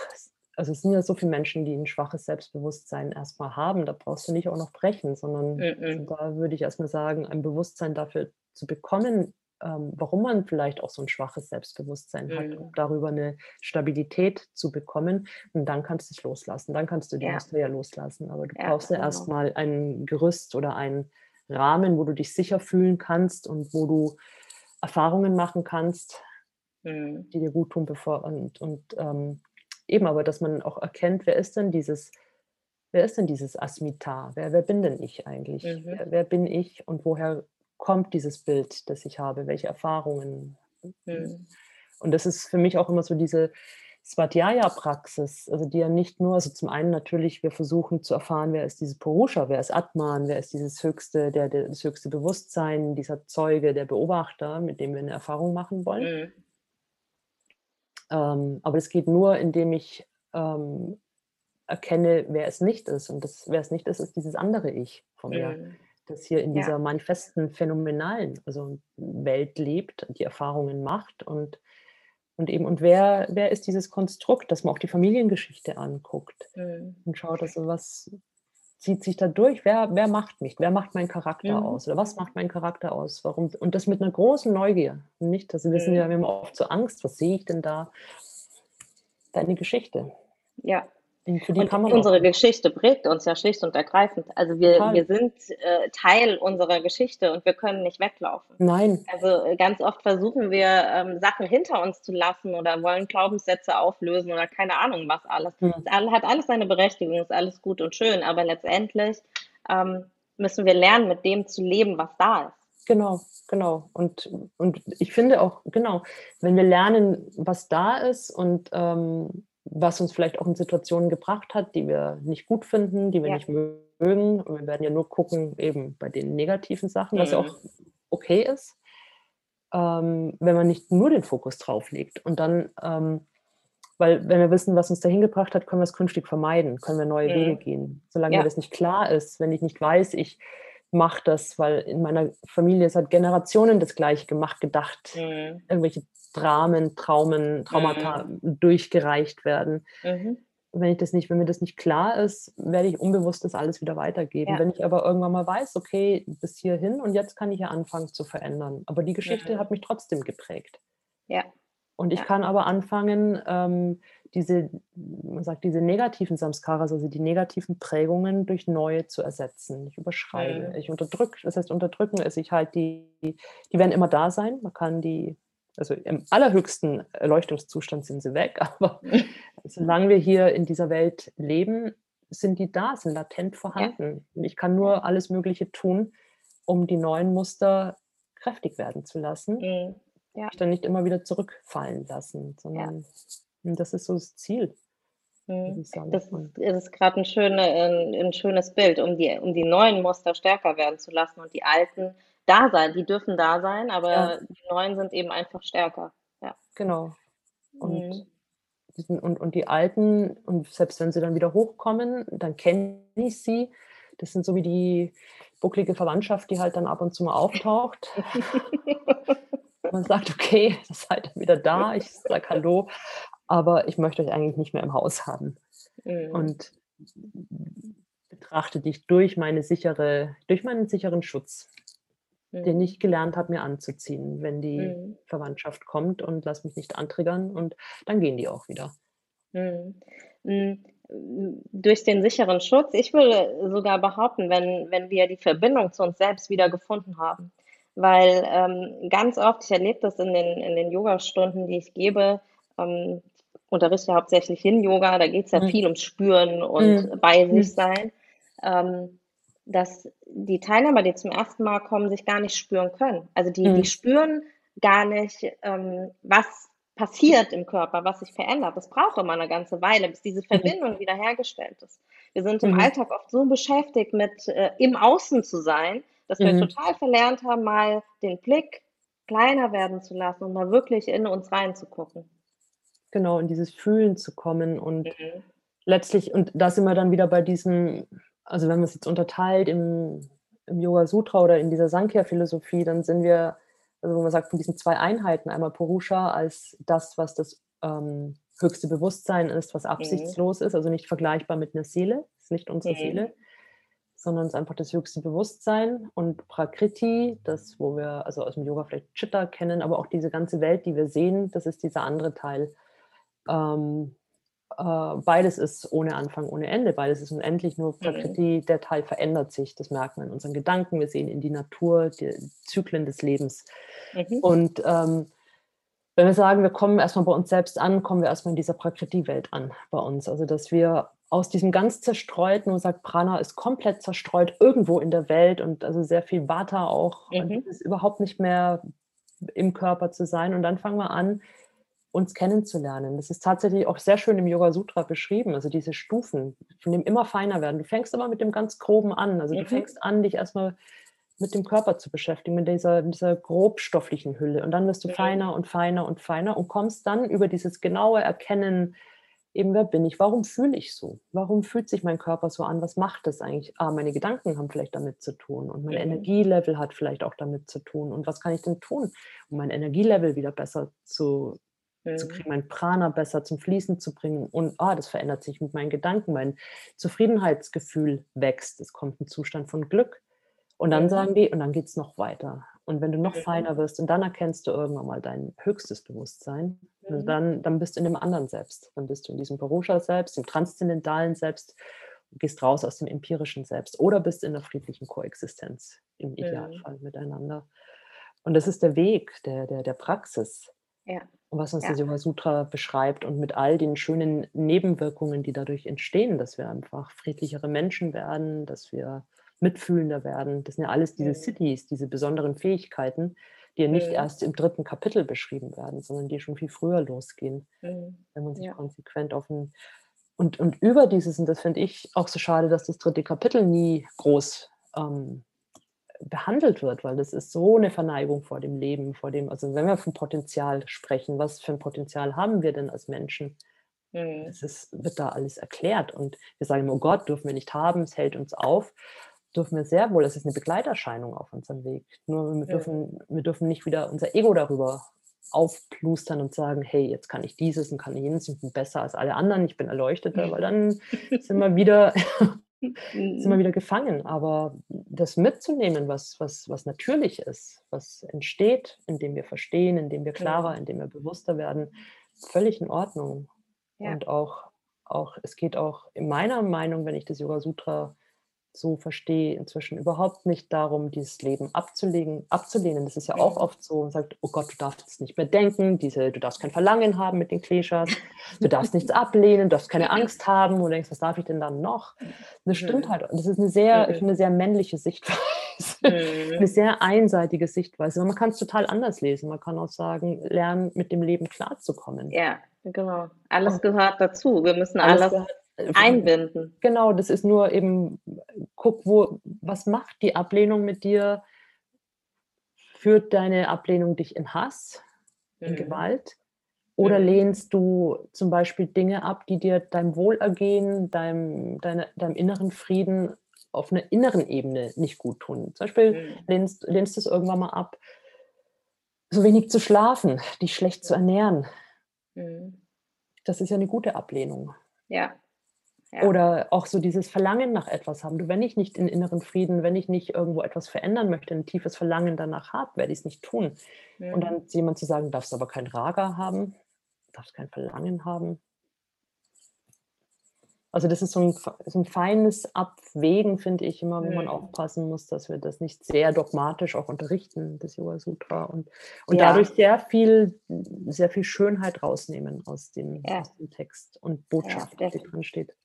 also, es sind ja so viele Menschen, die 'n schwaches Selbstbewusstsein erst mal haben. Da brauchst du nicht auch noch brechen, sondern also, Mhm. da würde ich erst mal sagen, ein Bewusstsein dafür zu bekommen, ähm, warum man vielleicht auch so 'n schwaches Selbstbewusstsein hat, um Mhm. darüber 'ne Stabilität zu bekommen. Und dann kannst du's loslassen. Dann kannst du die Ja. Muster ja loslassen. Aber du Ja, brauchst ja erst genau. mal ein Gerüst oder einen Rahmen, wo du dich sicher fühlen kannst und wo du Erfahrungen machen kannst Mhm. die dir guttun, bevor und und, ähm, eben aber, dass man auch erkennt, wer ist denn dieses wer ist denn dieses Asmita? Wer wer bin denn ich eigentlich? Mhm. Wer wer bin ich und woher kommt dieses Bild, das ich habe? Welche Erfahrungen? Mhm. Und das ist für mich auch immer so diese Svadhyaya-Praxis, also, die ja nicht nur also, zum einen natürlich, wir versuchen zu erfahren, wer ist dieses Purusha, wer ist Atman, wer ist dieses höchste der der das höchste Bewusstsein, dieser Zeuge, der Beobachter, mit dem wir 'ne Erfahrung machen wollen. Mhm. Ähm, aber es geht nur, indem ich, ähm, erkenne, wer es nicht ist. Und das wer es nicht ist, ist dieses andere Ich von mir, Mhm. Das hier in Ja. dieser manifesten, phänomenalen, also, Welt lebt, die Erfahrungen macht und und eben und wer wer ist dieses Konstrukt, dass man auch die Familiengeschichte anguckt Mhm. und schaut, also, was zieht sich da durch? Wer wer macht mich? Wer macht meinen Charakter Mhm. aus? Oder was macht meinen Charakter aus? Warum und das mit 'ner großen Neugier. Nicht wir sind ja Mhm. wir haben oft so Angst: „Was sehe ich denn da?“ Deine Geschichte. Ja. Und unsere auch Geschichte prägt uns ja schlicht und ergreifend. Also, wir Total. wir sind, äh, Teil unserer Geschichte und wir können nicht weglaufen. Nein. Also, äh, ganz oft versuchen wir, ähm, Sachen hinter uns zu lassen oder wollen Glaubenssätze auflösen oder keine Ahnung was alles. Mhm. Es hat alles seine Berechtigung, ist alles gut und schön, aber letztendlich, ähm, müssen wir lernen, mit dem zu leben, was da ist. Genau, genau. Und und ich finde auch genau, wenn wir lernen, was da ist und, ähm, was uns vielleicht auch in Situationen gebracht hat, die wir nicht gut finden, die wir Ja. nicht mögen. Und wir werden ja nur gucken eben bei den negativen Sachen, was ja Mhm. auch okay ist, ähm, wenn man nicht nur den Fokus drauf legt. Und dann, ähm weil wenn wir wissen, was uns dahin gebracht hat, können wir's künftig vermeiden, können wir neue Wege Mhm. gehen. Solange mir Ja. das nicht klar ist, wenn ich nicht weiß, ich mache das, weil in meiner Familie seit Generationen das Gleiche gemacht, gedacht, Mhm. irgendwelche Dramen, Traumen, Traumata Mhm. durchgereicht werden. Mhm. wenn ich das nicht, wenn mir das nicht klar ist, werde ich unbewusst das alles wieder weitergeben. Ja. Wenn ich aber irgendwann mal weiß, okay, bis hierhin und jetzt kann ich ja anfangen zu verändern. Aber die Geschichte Mhm. hat mich trotzdem geprägt. Ja. Und ich Ja. kann aber anfangen, ähm, diese, man sagt, diese negativen Samskaras, also die negativen Prägungen durch neue zu ersetzen. Ich überschreibe, Mhm. ich unterdrücke, das heißt unterdrücken ist, ich halt die, die werden immer da sein. Man kann die, also im allerhöchsten Erleuchtungszustand sind sie weg, [laughs] aber [laughs] solange wir hier in dieser Welt leben, sind die da, sind latent vorhanden. Und ich kann nur alles Mögliche tun, um die neuen Muster kräftig werden zu lassen Mhm. Ja. mich dann nicht immer wieder zurückfallen lassen, sondern und das ist so das Ziel, Mhm. ich. Das ist, ist gerade ein, schöne, ein, ein schönes Bild, um die, um die neuen Muster stärker werden zu lassen und die alten da sein. Die dürfen da sein, aber Ja. die neuen sind eben einfach stärker. Ja. genau. Und, Mhm. diesen, und, und die Alten, und selbst wenn sie dann wieder hochkommen, dann kenne ich sie. Das sind so wie die bucklige Verwandtschaft, die halt dann ab und zu mal auftaucht. [laughs] Man sagt, okay, [laughs] ihr seid wieder da, ich sage Hallo, aber ich möchte euch eigentlich nicht mehr im Haus haben. Mhm. und betrachte dich durch meine sichere, durch meinen sicheren Schutz, den Mhm. ich gelernt habe, mir anzuziehen, wenn die Mhm. Verwandtschaft kommt und lass mich nicht antriggern und dann gehen die auch wieder. Mhm. Hm, durch den sicheren Schutz ich würde sogar behaupten, wenn wenn wir die Verbindung zu uns selbst wieder gefunden haben. Weil, ähm, ganz oft ich erlebe das in den in den Yogastunden, die ich gebe, ähm, ich unterrichte ja hauptsächlich Yin-Yoga, da geht's ja Mhm. viel ums Spüren und Mhm. bei Mhm. sich sein, ähm, dass die Teilnehmer, die zum ersten Mal kommen, sich gar nicht spüren können. Also, die die Mhm. spüren gar nicht, ähm, was passiert im Körper, was sich verändert. Das braucht immer 'ne ganze Weile, bis diese Mhm. Verbindung wiederhergestellt ist. Wir sind im Mhm. Alltag oft so beschäftigt mit, äh, im Außen zu sein, dass wir Mhm. total verlernt haben, mal den Blick kleiner werden zu lassen und mal wirklich in uns reinzugucken. Genau, in dieses Fühlen zu kommen und Mhm. letztlich und da sind wir dann wieder bei diesem also, wenn man's jetzt unterteilt im im Yoga Sutra oder in dieser Sankhya-Philosophie, dann sind wir also, wo man sagt, von diesen 2 Einheiten, einmal Purusha als das, was das, ähm, höchste Bewusstsein ist, was Mhm. absichtslos ist, also nicht vergleichbar mit 'ner Seele, ist nicht unsere Mhm. Seele, sondern ist einfach das höchste Bewusstsein und Prakriti, das, wo wir also aus'm Yoga vielleicht Chitta kennen, aber auch diese ganze Welt, die wir sehen, das ist dieser andere Teil. Ähm, äh, beides ist ohne Anfang, ohne Ende, beides ist unendlich, nur Mhm. Prakriti, der Teil verändert sich, das merkt man in unseren Gedanken, wir sehen in die Natur, die Zyklen des Lebens. Mhm. Und, ähm, wenn wir sagen, wir kommen erst mal bei uns selbst an, kommen wir erst mal in dieser Prakriti-Welt an bei uns. Also, dass wir aus diesem ganz zerstreuten man sagt, Prana ist komplett zerstreut irgendwo in der Welt und also sehr viel Vata auch und Mhm. es ist überhaupt nicht mehr im Körper zu sein und dann fangen wir an, uns kennenzulernen. Das ist tatsächlich auch sehr schön im Yoga Sutra beschrieben, also diese Stufen, von dem immer feiner werden. Du fängst immer mit dem ganz Groben an. Also, du Mhm. fängst an, dich erst mal mit dem Körper zu beschäftigen, mit dieser dieser grobstofflichen Hülle und dann wirst du Mhm. feiner und feiner und feiner und kommst dann über dieses genaue Erkennen eben: „Wer bin ich? Warum fühle ich so? Warum fühlt sich mein Körper so an? Was macht das eigentlich? Ah, meine Gedanken haben vielleicht damit zu tun und mein Mhm. Energielevel hat vielleicht auch damit zu tun. Und was kann ich denn tun, um mein Energielevel wieder besser zu zu Mhm. kriegen, mein Prana besser zum Fließen zu bringen?“ Und, ah, das verändert sich mit meinen Gedanken. Mein Zufriedenheitsgefühl wächst. Es kommt 'n Zustand von Glück. Und dann Mhm. sagen die und dann geht's noch weiter. Und wenn du noch Mhm. feiner wirst und dann erkennst du irgendwann mal dein höchstes Bewusstsein, also Mhm. dann dann bist du in dem anderen Selbst. Dann bist du in diesem Purusha-Selbst, im transzendentalen Selbst gehst raus aus dem empirischen Selbst oder bist in 'ner friedlichen Koexistenz im. Idealfall miteinander. Und das ist der Weg der der der Praxis. Ja. Und was uns Ja. das Yoga Sutra beschreibt und mit all den schönen Nebenwirkungen, die dadurch entstehen, dass wir einfach friedlichere Menschen werden, dass wir mitfühlender werden. Das sind ja alles diese Mhm. Siddhis, diese besonderen Fähigkeiten, die ja nicht Mhm. erst im 3. Kapitel beschrieben werden, sondern die schon viel früher losgehen, Mhm. wenn man sich Ja. konsequent auf 'n und und über dieses und das finde ich auch so schade, dass das 3. Kapitel nie groß, ähm, behandelt wird, weil das ist so 'ne Verneigung vor dem Leben, vor dem also, wenn wir vom Potenzial sprechen, was für 'n Potenzial haben wir denn als Menschen? Mhm. Es ist wird da alles erklärt und wir sagen immer: „Oh Gott, dürfen wir nicht haben, es hält uns auf.“ Dürfen wir sehr wohl, es ist 'ne Begleiterscheinung auf unserem Weg. Nur wir Mhm. dürfen wir dürfen nicht wieder unser Ego darüber aufplustern und sagen, hey, jetzt kann ich dieses und kann ich jenes und bin besser als alle anderen, ich bin erleuchteter, weil dann [laughs] sind wir wieder, sind wir wieder gefangen. Aber das mitzunehmen, was, was, was natürlich ist, was entsteht, indem wir verstehen, indem wir klarer, indem wir bewusster werden, völlig in Ordnung. Ja. Und auch, auch, es geht auch in meiner Meinung, wenn ich das Yoga Sutra so verstehe, inzwischen überhaupt nicht darum, dieses Leben abzulegen, abzulehnen. Das ist ja auch oft so, man sagt, oh Gott, du darfst jetzt nicht mehr denken, diese, du darfst kein Verlangen haben mit den Kleshas, du darfst nichts [laughs] ablehnen, du darfst keine Angst haben und denkst, was darf ich denn dann noch? Das stimmt halt. Das ist eine sehr, ich finde, eine sehr männliche Sichtweise, [laughs] eine sehr einseitige Sichtweise. Aber man kann es total anders lesen. Man kann auch sagen, lernen, mit dem Leben klarzukommen. Ja, genau. Alles gehört dazu. Wir müssen alles, alles einbinden. Genau, das ist nur eben, guck, wo, was macht die Ablehnung mit dir? Führt deine Ablehnung dich in Hass, in mhm. Gewalt? Oder mhm. lehnst du zum Beispiel Dinge ab, die dir deinem Wohlergehen, deinem, deine, deinem inneren Frieden auf einer inneren Ebene nicht gut tun? Zum Beispiel mhm. lehnst, lehnst du es irgendwann mal ab, so wenig zu schlafen, dich schlecht zu ernähren. Mhm. Das ist ja eine gute Ablehnung. Ja, oder auch so dieses Verlangen nach etwas haben. Du, wenn ich nicht in inneren Frieden, wenn ich nicht irgendwo etwas verändern möchte, ein tiefes Verlangen danach habe, werde ich es nicht tun. Mhm. Und dann jemand zu sagen, darfst aber kein Raga haben, darfst kein Verlangen haben. Also das ist so ein, so ein feines Abwägen, finde ich immer, wo mhm. man aufpassen muss, dass wir das nicht sehr dogmatisch auch unterrichten, das Yoga Sutra, und, und ja. dadurch sehr viel, sehr viel Schönheit rausnehmen aus dem, ja. aus dem Text und Botschaft, ja, die drin steht.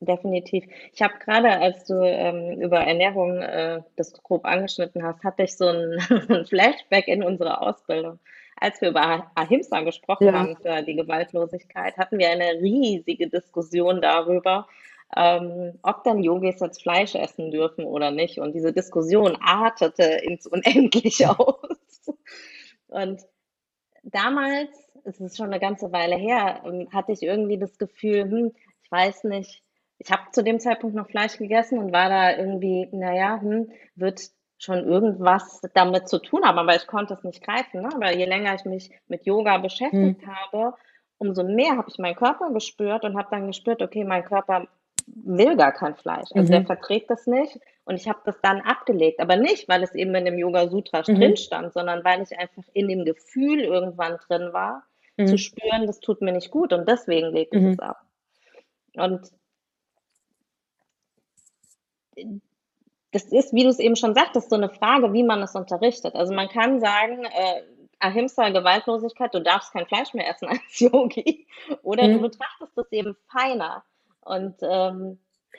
Definitiv. Ich habe gerade, als du ähm, über Ernährung äh, das grob angeschnitten hast, hatte ich so ein, [laughs] ein Flashback in unsere Ausbildung. Als wir über Ahimsa gesprochen ja. haben für die Gewaltlosigkeit, hatten wir eine riesige Diskussion darüber, ähm, ob dann Yogis jetzt Fleisch essen dürfen oder nicht. Und diese Diskussion artete ins Unendliche [laughs] aus. Und damals, es ist schon eine ganze Weile her, ähm, hatte ich irgendwie das Gefühl, hm, ich weiß nicht, ich habe zu dem Zeitpunkt noch Fleisch gegessen und war da irgendwie, naja, hm, wird schon irgendwas damit zu tun haben, aber ich konnte es nicht greifen. Ne? Aber je länger ich mich mit Yoga beschäftigt hm. habe, umso mehr habe ich meinen Körper gespürt und habe dann gespürt, okay, mein Körper will gar kein Fleisch. Also mhm. der verträgt das nicht. Und ich habe das dann abgelegt. Aber nicht, weil es eben in dem Yoga Sutra mhm. drin stand, sondern weil ich einfach in dem Gefühl irgendwann drin war, mhm. zu spüren, das tut mir nicht gut. Und deswegen lege ich mhm. es ab. Und das ist, wie du es eben schon sagtest, so eine Frage, wie man es unterrichtet. Also man kann sagen, äh, Ahimsa, Gewaltlosigkeit, du darfst kein Fleisch mehr essen als [laughs] Yogi. Oder mhm. du betrachtest es eben feiner. Und ähm,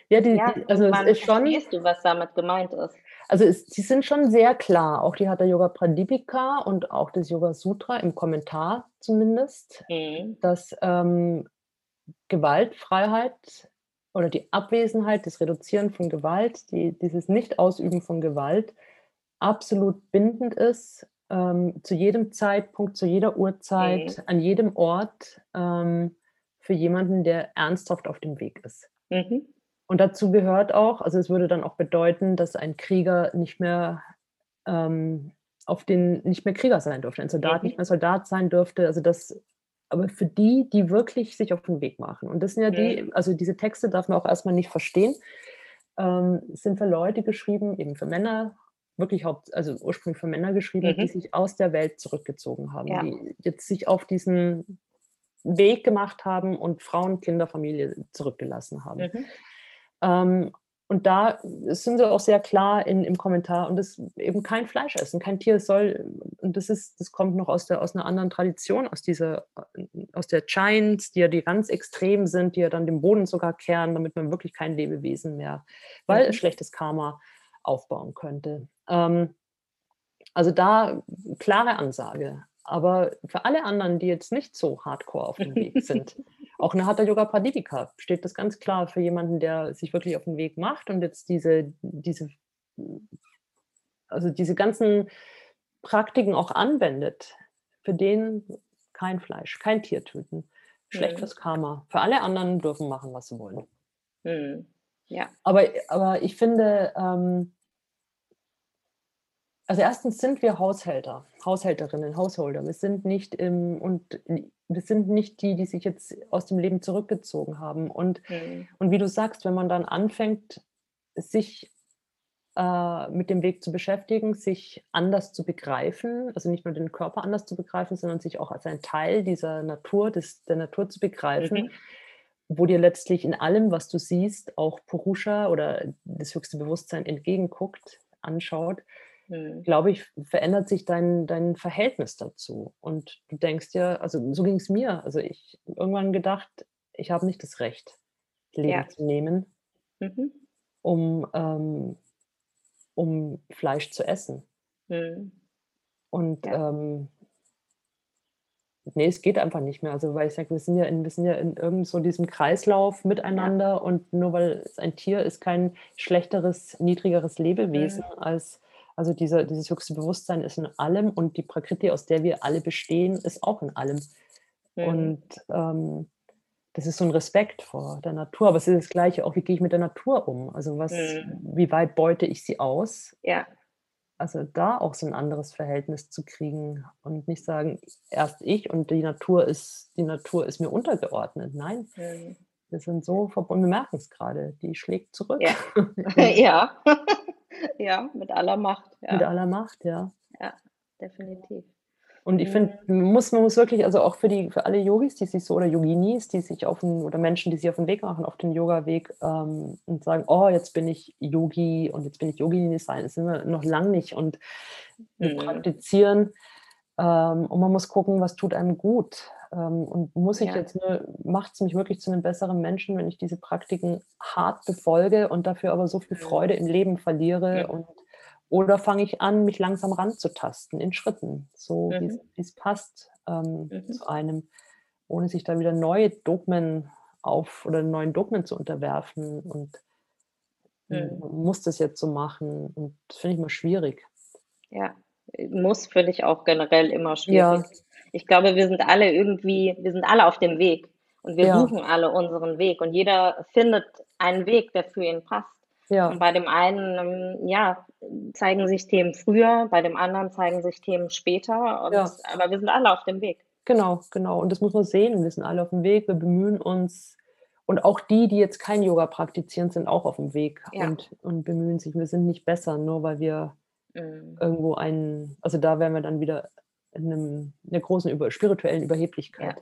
ja, die, ja, also es ist schon. du, was damit gemeint ist. Also es, sie sind schon sehr klar. Auch die Hatha Yoga Pradipika und auch das Yoga Sutra im Kommentar zumindest, mhm. dass ähm, Gewaltfreiheit oder die Abwesenheit, das Reduzieren von Gewalt, die, dieses Nicht-Ausüben von Gewalt absolut bindend ist, ähm, zu jedem Zeitpunkt, zu jeder Uhrzeit, mhm. an jedem Ort ähm, für jemanden, der ernsthaft auf dem Weg ist. Mhm. Und dazu gehört auch, also es würde dann auch bedeuten, dass ein Krieger nicht mehr ähm, auf den nicht mehr Krieger sein dürfte, ein Soldat mhm. nicht mehr Soldat sein dürfte. Also das aber für die, die wirklich sich auf den Weg machen. Und das sind ja die, also diese Texte darf man auch erstmal nicht verstehen, ähm, sind für Leute geschrieben, eben für Männer, wirklich haupt, also ursprünglich für Männer geschrieben, mhm. die sich aus der Welt zurückgezogen haben, ja. die jetzt sich auf diesen Weg gemacht haben und Frauen, Kinder, Familie zurückgelassen haben. Mhm. Ähm, und da sind sie auch sehr klar in, im Kommentar und das eben kein Fleisch essen, kein Tier soll, und das ist, das kommt noch aus, der, aus einer anderen Tradition, aus dieser, aus der Giants, die ja die ganz extrem sind, die ja dann den Boden sogar kehren, damit man wirklich kein Lebewesen mehr, weil mhm. es schlechtes Karma aufbauen könnte. Ähm, also da klare Ansage. Aber für alle anderen, die jetzt nicht so hardcore auf dem Weg sind, [laughs] auch eine Hatha Yoga Pradipika steht das ganz klar für jemanden, der sich wirklich auf den Weg macht und jetzt diese, diese, also diese ganzen Praktiken auch anwendet. Für den kein Fleisch, kein Tier töten. Schlecht mhm. fürs Karma. Für alle anderen dürfen machen, was sie wollen. Mhm. Ja. Aber, aber ich finde, ähm, Also, erstens sind wir Haushälter, Haushälterinnen, Householder. Wir sind nicht im und wir sind nicht die, die sich jetzt aus dem Leben zurückgezogen haben. Und Mhm. und wie du sagst, wenn man dann anfängt, sich, äh, mit dem Weg zu beschäftigen, sich anders zu begreifen, also nicht nur den Körper anders zu begreifen, sondern sich auch als ein Teil dieser Natur des der Natur zu begreifen, Mhm. wo dir letztlich in allem, was du siehst, auch Purusha oder das höchste Bewusstsein entgegenguckt, anschaut, Mhm. glaube ich, verändert sich dein dein Verhältnis dazu. Und du denkst dir also, so ging es mir. Also, ich habe irgendwann gedacht, ich habe nicht das Recht, Ja. Leben zu nehmen, Mhm. um, ähm um Fleisch zu essen. Mhm. Und, Ja. ähm ne, es geht einfach nicht mehr. Also, weil ich sage, wir sind ja in wir sind ja in irgend so diesem Kreislauf Ja. miteinander und nur weil es ein Tier ist, kein schlechteres, niedrigeres Lebewesen Mhm. als also, dieser dieses höchste Bewusstsein ist in allem und die Prakriti, aus der wir alle bestehen, ist auch in allem. Mhm. Und, ähm, das ist so 'n Respekt vor der Natur. Aber es ist das Gleiche auch, wie gehe ich mit der Natur um? Also, was Mhm. wie weit beute ich sie aus? Ja. Also, da auch so 'n anderes Verhältnis zu kriegen und nicht sagen: „Erst ich und die Natur ist die Natur ist mir untergeordnet.“ Nein, Mhm. Wir sind so verbunden. Wir merken's grade, die schlägt zurück. Ja. [laughs] [laughs] Ja. [laughs] Ja, mit aller Macht, Mit ja. aller Macht, ja. Ja, definitiv. Und ich finde, Mhm. man muss man muss wirklich also, auch für die für alle Yogis, die sich so oder Yoginis, die sich auf 'n oder Menschen, die sich auf 'n Weg machen, auf den Yogaweg, ähm, und sagen: „Oh, jetzt bin ich Yogi und jetzt bin ich Yogini“, sein das sind wir noch lang nicht. Und wir Mhm. praktizieren, ähm, und man muss gucken, was tut einem gut. Ähm, und muss ich Ja. jetzt nur macht's mich wirklich zu 'nem besseren Menschen, wenn ich diese Praktiken hart befolge und dafür aber so viel Mhm. Freude im Leben verliere Mhm. und oder fange ich an, mich langsam ranzutasten in Schritten, so Mhm. wie's passt, ähm, Mhm. zu einem, ohne sich da wieder neue Dogmen auf oder neuen Dogmen zu unterwerfen und hm, Mhm. muss das jetzt so machen und das finde ich immer schwierig. Ja, muss finde ich auch generell immer schwierig. Ja. Ich glaube, wir sind alle irgendwie wir sind alle auf dem Weg und wir Ja. suchen alle unseren Weg und jeder findet einen Weg, der für ihn passt. Ja. Und bei dem einen, ähm, ja, zeigen sich Themen früher, bei dem anderen zeigen sich Themen später und Ja. aber wir sind alle auf dem Weg. Genau, genau. Und das muss man sehen. Wir sind alle auf'm Weg, wir bemühen uns. Und auch die, die jetzt kein Yoga praktizieren, sind auch auf'm Weg Ja. und und bemühen sich. Wir sind nicht besser, nur weil wir Mhm. irgendwo einen also, da wären wir dann wieder in 'nem in 'ner großen über spirituellen Ja. Überheblichkeit.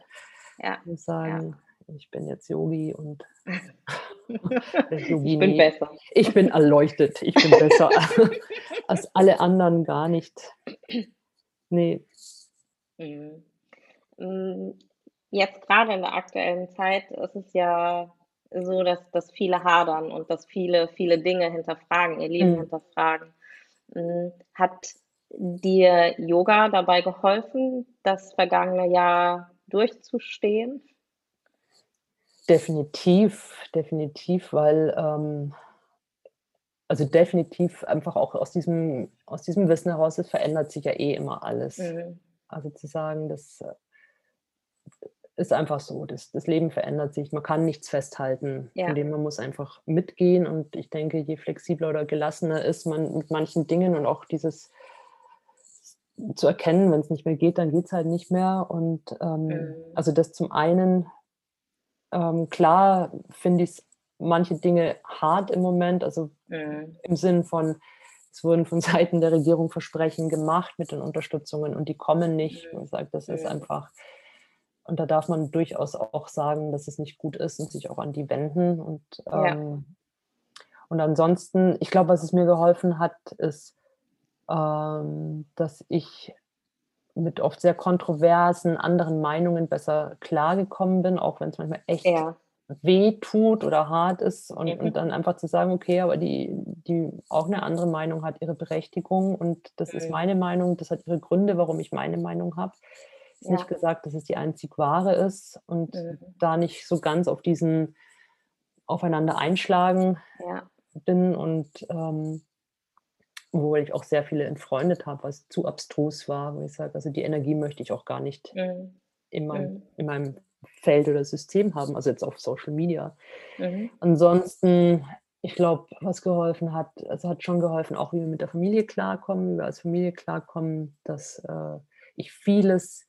Ja. Und Ja. sagen: „Ich bin jetzt Yogi und [laughs] oder Ich bin besser. Ich bin erleuchtet, ich bin besser [laughs] als alle anderen“, gar nicht. Ne. Mhm. Hm, jetzt grade in der aktuellen Zeit ist es ja so, dass dass viele hadern und dass viele viele Dinge hinterfragen, ihr Leben Mhm. hinterfragen. Hm, hat dir Yoga dabei geholfen, das vergangene Jahr durchzustehen? Definitiv, definitiv, weil, ähm also, definitiv einfach auch aus diesem aus diesem Wissen heraus, es verändert sich ja eh immer alles. Mhm. Also, zu sagen, das, äh ist einfach so. Das das Leben verändert sich. Man kann nichts festhalten, Ja. dem man muss einfach mitgehen. Und ich denke, je flexibler oder gelassener ist man mit manchen Dingen und auch dieses zu erkennen, wenn's nicht mehr geht, dann geht's halt nicht mehr. Und, ähm, Mhm. also, das zum einen, ähm, klar finde ich's manche Dinge hart im Moment, also, Mhm. im Sinn von, es wurden von [laughs] Seiten der Regierung Versprechen gemacht mit den Unterstützungen und die kommen nicht. Mhm. ich sage, das ist Mhm. einfach und da darf man durchaus auch sagen, dass es nicht gut ist und sich auch an die wenden. Und, Ja. ähm und ansonsten ich glaube, was es mir geholfen hat, ist, ähm, dass ich mit oft sehr kontroversen anderen Meinungen besser klargekommen bin, auch wenn's manchmal echt Ja. wehtut oder hart ist und und Mhm. dann einfach zu sagen: „Okay, aber die die auch 'ne andere Meinung hat ihre Berechtigung und das ist Mhm. meine Meinung, das hat ihre Gründe, warum ich meine Meinung habe.“ Ist nicht Ja. gesagt, dass es die einzig wahre ist und Mhm. da nicht so ganz auf diesen Aufeinander einschlagen Ja. bin und, ähm obwohl ich auch sehr viele entfreundet habe, weil's zu abstrus war, wo ich sage: „Also, die Energie möchte ich auch gar nicht Mhm. in meinem Mhm. in meinem Feld oder System haben“, also, jetzt auf Social Media. Mhm. Ansonsten Ich glaube, was geholfen hat also, hat schon geholfen, auch wie wir mit der Familie klarkommen, wie wir als Familie klarkommen, dass, äh, ich vieles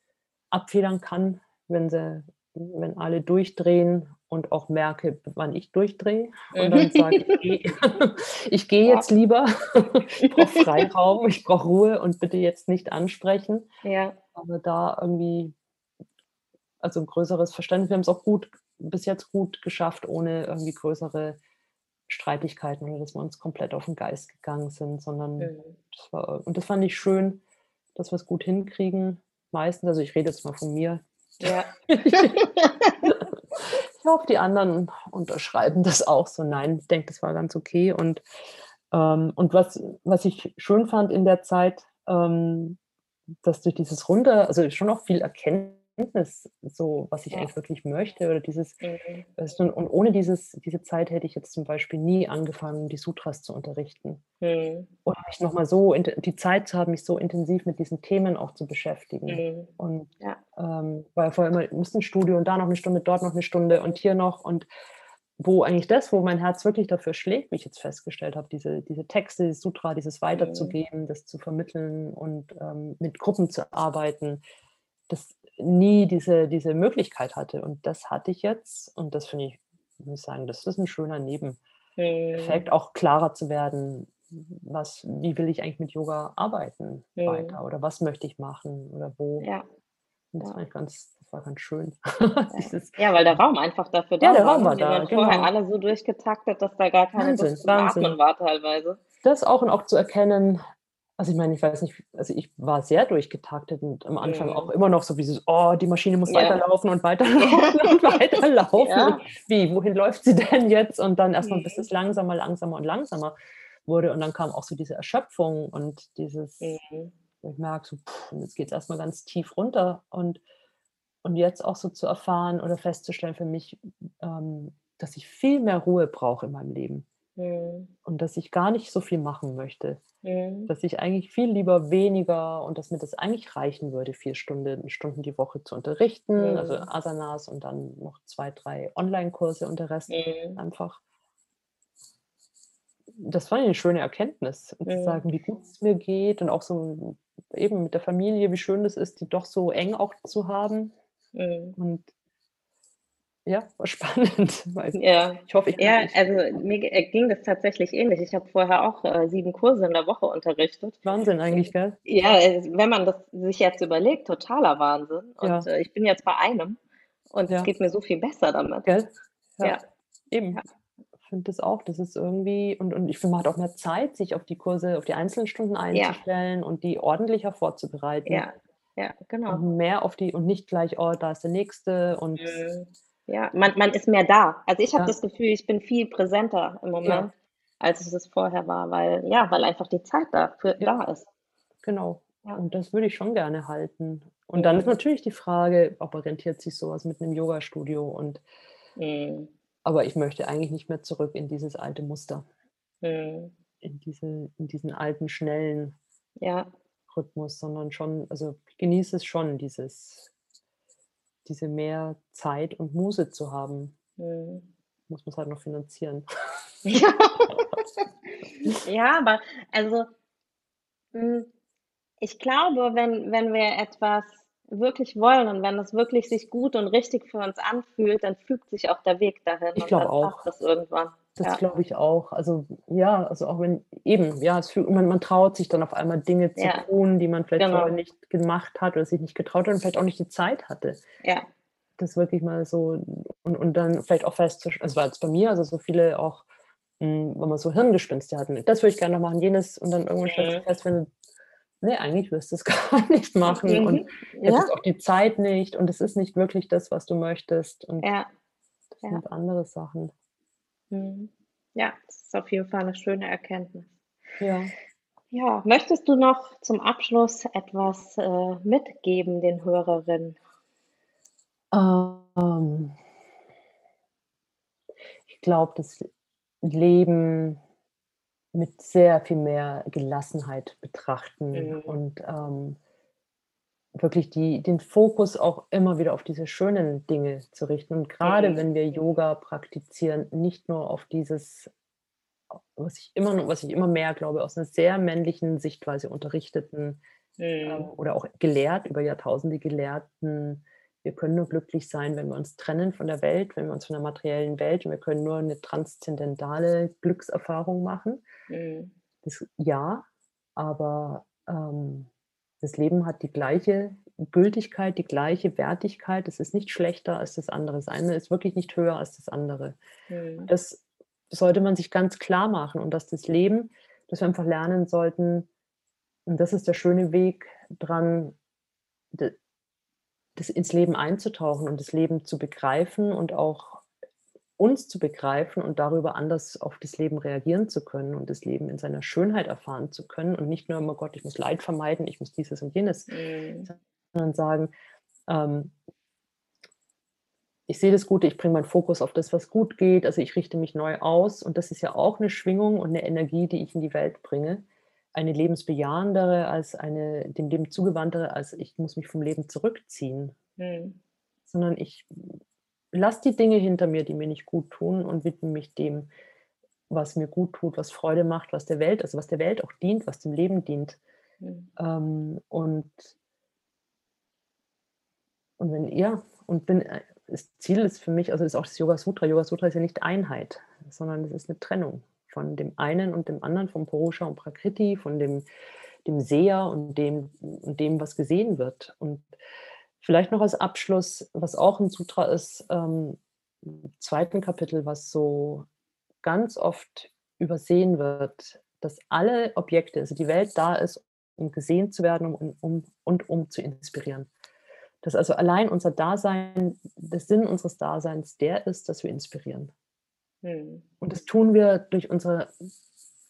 abfedern kann, wenn sie wenn alle durchdrehen und auch merke, wann ich durchdrehe und dann sage: „Ich gehe [laughs] ich gehe Ja. jetzt lieber. [laughs] Ich brauche Freiraum, ich brauche Ruhe und bitte jetzt nicht ansprechen.“ Ja. Aber da irgendwie also, 'n größeres Verständnis wir haben's auch gut bis jetzt gut geschafft, ohne irgendwie größere Streitigkeiten oder dass wir uns komplett auf 'n Geist gegangen sind, sondern Mhm. das war und das fand ich schön, dass wir's gut hinkriegen. Meistens also, ich rede jetzt mal von mir. Ja. [laughs] Ich hoffe, die anderen unterschreiben das auch so. Nein, ich denke, das war ganz okay und ähm, und was was ich schön fand in der Zeit, ähm, dass durch dieses runter also, schon auch viel Erkenntnis, so was ich Ja. eigentlich wirklich möchte oder dieses Mhm. und ohne dieses diese Zeit hätte ich jetzt zum Beispiel nie angefangen, die Sutras zu unterrichten. Mhm. Und mich noch mal so die Zeit zu haben, mich so intensiv mit diesen Themen auch zu beschäftigen. Mhm. Und, Ja. ähm, war vorher immer musst ins Studio und da noch 'ne Stunde, dort noch 'ne Stunde und hier noch und wo eigentlich das, wo mein Herz wirklich dafür schlägt, wie ich jetzt festgestellt habe, diese diese Texte, dieses Sutra, dieses Mhm. weiterzugeben, das zu vermitteln und, ähm, mit Gruppen zu arbeiten, das nie diese diese Möglichkeit hatte. Und das hatte ich jetzt und das finde ich muss ich sagen, das ist 'n schöner Mhm. Nebeneffekt, auch klarer zu werden, was wie will ich eigentlich mit Yoga arbeiten Mhm. weiter oder was möchte ich machen oder wo. Ja. Und das Ja. fand ich ganz das war ganz schön. [laughs] Ja. Ja, weil der Raum einfach dafür Ja, da der war, Raum ne? war da, waren vorher genau. alle so durchgetaktet, dass da gar keine Wahnsinn, zum Atmen Wahnsinn. war teilweise. Das auch und auch zu erkennen also, ich meine, ich weiß nicht also, ich war sehr durchgetaktet und am Anfang auch Mhm. immer noch so dieses: „Oh, die Maschine muss Ja. weiterlaufen und Ja. [laughs] weiterlaufen und weiterlaufen Ja. wie, wohin läuft sie denn jetzt?“ Und dann erst mal, bis Mhm. es langsamer, langsamer und langsamer wurde und dann kam auch so diese Erschöpfung und dieses Mhm. ich merke so: „Und jetzt geht's erst mal ganz tief runter.“ Und und jetzt auch so zu erfahren oder festzustellen für mich, ähm, dass ich viel mehr Ruhe brauche in meinem Leben Mhm. und dass ich gar nicht so viel machen möchte. Mhm. Dass ich eigentlich viel lieber weniger und dass mir das eigentlich reichen würde, 4 Stunden Stunden die Woche zu unterrichten, also, Mhm. Asanas und dann noch 2, 3 Onlinekurse und der Rest Mhm. einfach das fand ich 'ne schöne Erkenntnis zu Mhm. sagen, wie gut's mir geht und auch so eben mit der Familie, wie schön das ist, die doch so eng auch zu haben Mhm. und ja, war spannend, [laughs] Ja. ich hoffe, ich Ja, ich also, mir äh, ging das tatsächlich ähnlich. Ich habe vorher auch, äh, 7 Kurse in der Woche unterrichtet Wahnsinn eigentlich, gell? ja, äh, wenn man das sich jetzt überlegt, totaler Wahnsinn und, Ja. äh, ich bin jetzt bei einem und es Ja. geht mir so viel besser damit. Gell? Ja, Ja. eben. Ja. Finde das auch. Das ist irgendwie und und ich finde, man hat auch mehr Zeit, sich auf die Kurse auf die einzelnen Stunden einzustellen und die ordentlicher vorzubereiten Ja, ja, genau. und mehr auf die und nicht gleich: „Oh, da ist der Nächste“ und Mhm. Ja, man man ist mehr da. Also, ich habe Ja. das Gefühl, ich bin viel präsenter im Ja. Moment, als ich das vorher war, weil ja, weil einfach die Zeit dafür Ja. da ist. Genau. Ja. Und das würde ich schon gerne halten. Und dann ist natürlich die Frage, ob orientiert sich so was mit 'nem Yogastudio und Mhm. aber ich möchte eigentlich nicht mehr zurück in dieses alte Muster. Mhm. In diese in diesen alten, schnellen Ja. Rhythmus, sondern schon also, genieße es schon, dieses diese mehr Zeit und Muße zu haben. Mhm. Muss man's halt noch finanzieren. Ja. [laughs] Ja, aber also hm, ich glaube, wenn wenn wir etwas wirklich wollen und wenn es wirklich sich gut und richtig für uns anfühlt, dann fügt sich auch der Weg dahin Ich glaube auch. das irgendwann. Das Ja. glaube ich auch. Also, ja, also, auch wenn eben, ja, es fühlt man man traut sich dann auf einmal Dinge zu Ja, tun, die man vielleicht vorher genau. nicht gemacht hat oder sich nicht getraut hat und vielleicht auch nicht die Zeit hatte. Ja. Das wirklich mal so und und dann vielleicht auch festzusch es war jetzt bei mir, also, so viele auch, hm, wenn man so Hirngespinste hatten: „Das würde ich gerne noch machen, jenes“ und dann irgendwann stellst du Mhm. fest, wenn ne, eigentlich willst du's [laughs] gar nicht machen und Mhm. hättest Ja. auch die Zeit nicht und es ist nicht wirklich das, was du möchtest und Ja. das Ja. sind andere Sachen. Mhm. Ja, das ist auf jeden Fall 'ne schöne Erkenntnis. Ja. Ja, möchtest du noch zum Abschluss etwas, äh, mitgeben den Hörerinnen? Ähm ich glaube, das Leben mit sehr viel mehr Gelassenheit betrachten Mhm. und, ähm wirklich die den Fokus auch immer wieder auf diese schönen Dinge zu richten und grade Mhm. wenn wir. Yoga praktizieren, nicht nur auf dieses was ich immer, was ich immer mehr glaube, aus einer sehr männlichen Sichtweise unterrichteten ähm, Mhm. oder auch gelehrt, über Jahrtausende gelehrten, wir können nur glücklich sein, wenn wir uns trennen von der Welt, wenn wir uns von der materiellen Welt und wir können nur eine transzendentale Glückserfahrung machen. Mhm. Das, ja, aber ähm, das Leben hat die gleiche Gültigkeit, die gleiche Wertigkeit. Es ist nicht schlechter als das andere. Das eine ist wirklich nicht höher als das andere. Mhm. Das sollte man sich ganz klar machen und dass das Leben, dass wir einfach lernen sollten, und das ist der schöne Weg dran, das ins Leben einzutauchen und das Leben zu begreifen und auch uns zu begreifen und darüber anders auf das Leben reagieren zu können und das Leben in seiner Schönheit erfahren zu können und nicht nur immer, Gott, ich muss Leid vermeiden, ich muss dieses und jenes, Mhm. sondern sagen, ähm, ich sehe das Gute, ich bringe meinen Fokus auf das, was gut geht, also ich richte mich neu aus und das ist ja auch eine Schwingung und eine Energie, die ich in die Welt bringe. Eine lebensbejahendere als eine dem Leben zugewandtere, als ich muss mich vom Leben zurückziehen, Mhm. sondern ich lasse die Dinge hinter mir, die mir nicht gut tun und widme mich dem, was mir gut tut, was Freude macht, was der Welt, also was der Welt auch dient, was dem Leben dient. Mhm. Ähm, und und wenn ja, und bin äh, das Ziel ist für mich also ist auch das Yoga Sutra. Yoga Sutra ist ja nicht Einheit, sondern es ist eine Trennung von dem einen und dem anderen, vom Purusha und Prakriti, von dem dem Seher und dem und dem, was gesehen wird. Und vielleicht noch als Abschluss, was auch ein Sutra ist, ähm, im 2. Kapitel, was so ganz oft übersehen wird, dass alle Objekte, also die Welt da ist, um gesehen zu werden um um und um zu inspirieren. Dass also allein unser Dasein, der Sinn unseres Daseins der ist, dass wir inspirieren. Mhm. Und das tun wir durch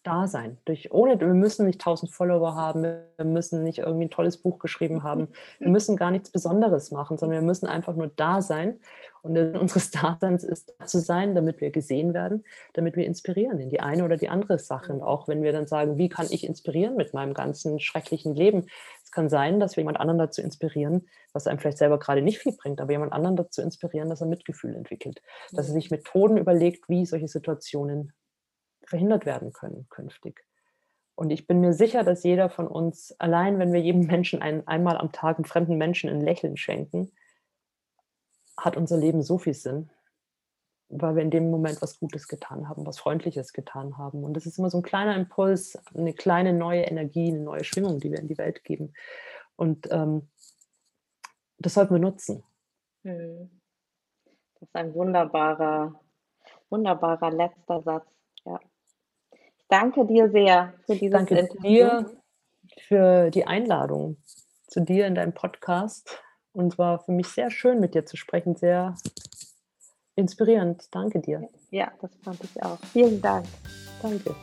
unser Dasein. Durch, ohne, wir müssen nicht 1000 Follower haben, wir müssen nicht irgendwie ein tolles Buch geschrieben haben, wir müssen gar nichts Besonderes machen, sondern wir müssen einfach nur da sein. Und unseres [laughs] Daseins ist da zu sein, damit wir gesehen werden, damit wir inspirieren in die eine oder die andere Sache. Und auch wenn wir dann sagen, wie kann ich inspirieren mit meinem ganzen schrecklichen Leben? Es kann sein, dass wir jemand anderen dazu inspirieren, was einem vielleicht selber gerade nicht viel bringt, aber jemand anderen dazu inspirieren, dass er Mitgefühl entwickelt, dass er sich Methoden überlegt, wie solche Situationen verhindert werden können künftig. Und ich bin mir sicher, dass jeder von uns, allein wenn wir jedem [laughs] Menschen ein, einmal am Tag einem fremden Menschen ein Lächeln schenken, hat unser Leben so viel Sinn, weil wir in dem Moment was Gutes getan haben, was Freundliches getan haben. Und das ist immer so ein kleiner Impuls, eine kleine neue Energie, eine neue Schwingung, die wir in die Welt geben. Und ähm, das sollten wir nutzen. Mhm. Das ist ein wunderbarer, wunderbarer letzter Satz. Ja. Danke dir sehr für dieses Danke Interview. dir für die Einladung zu dir in deinem Podcast. Und es war für mich sehr schön, mit dir zu sprechen, sehr inspirierend. Danke dir. Ja, das fand ich auch. Vielen Dank. Danke.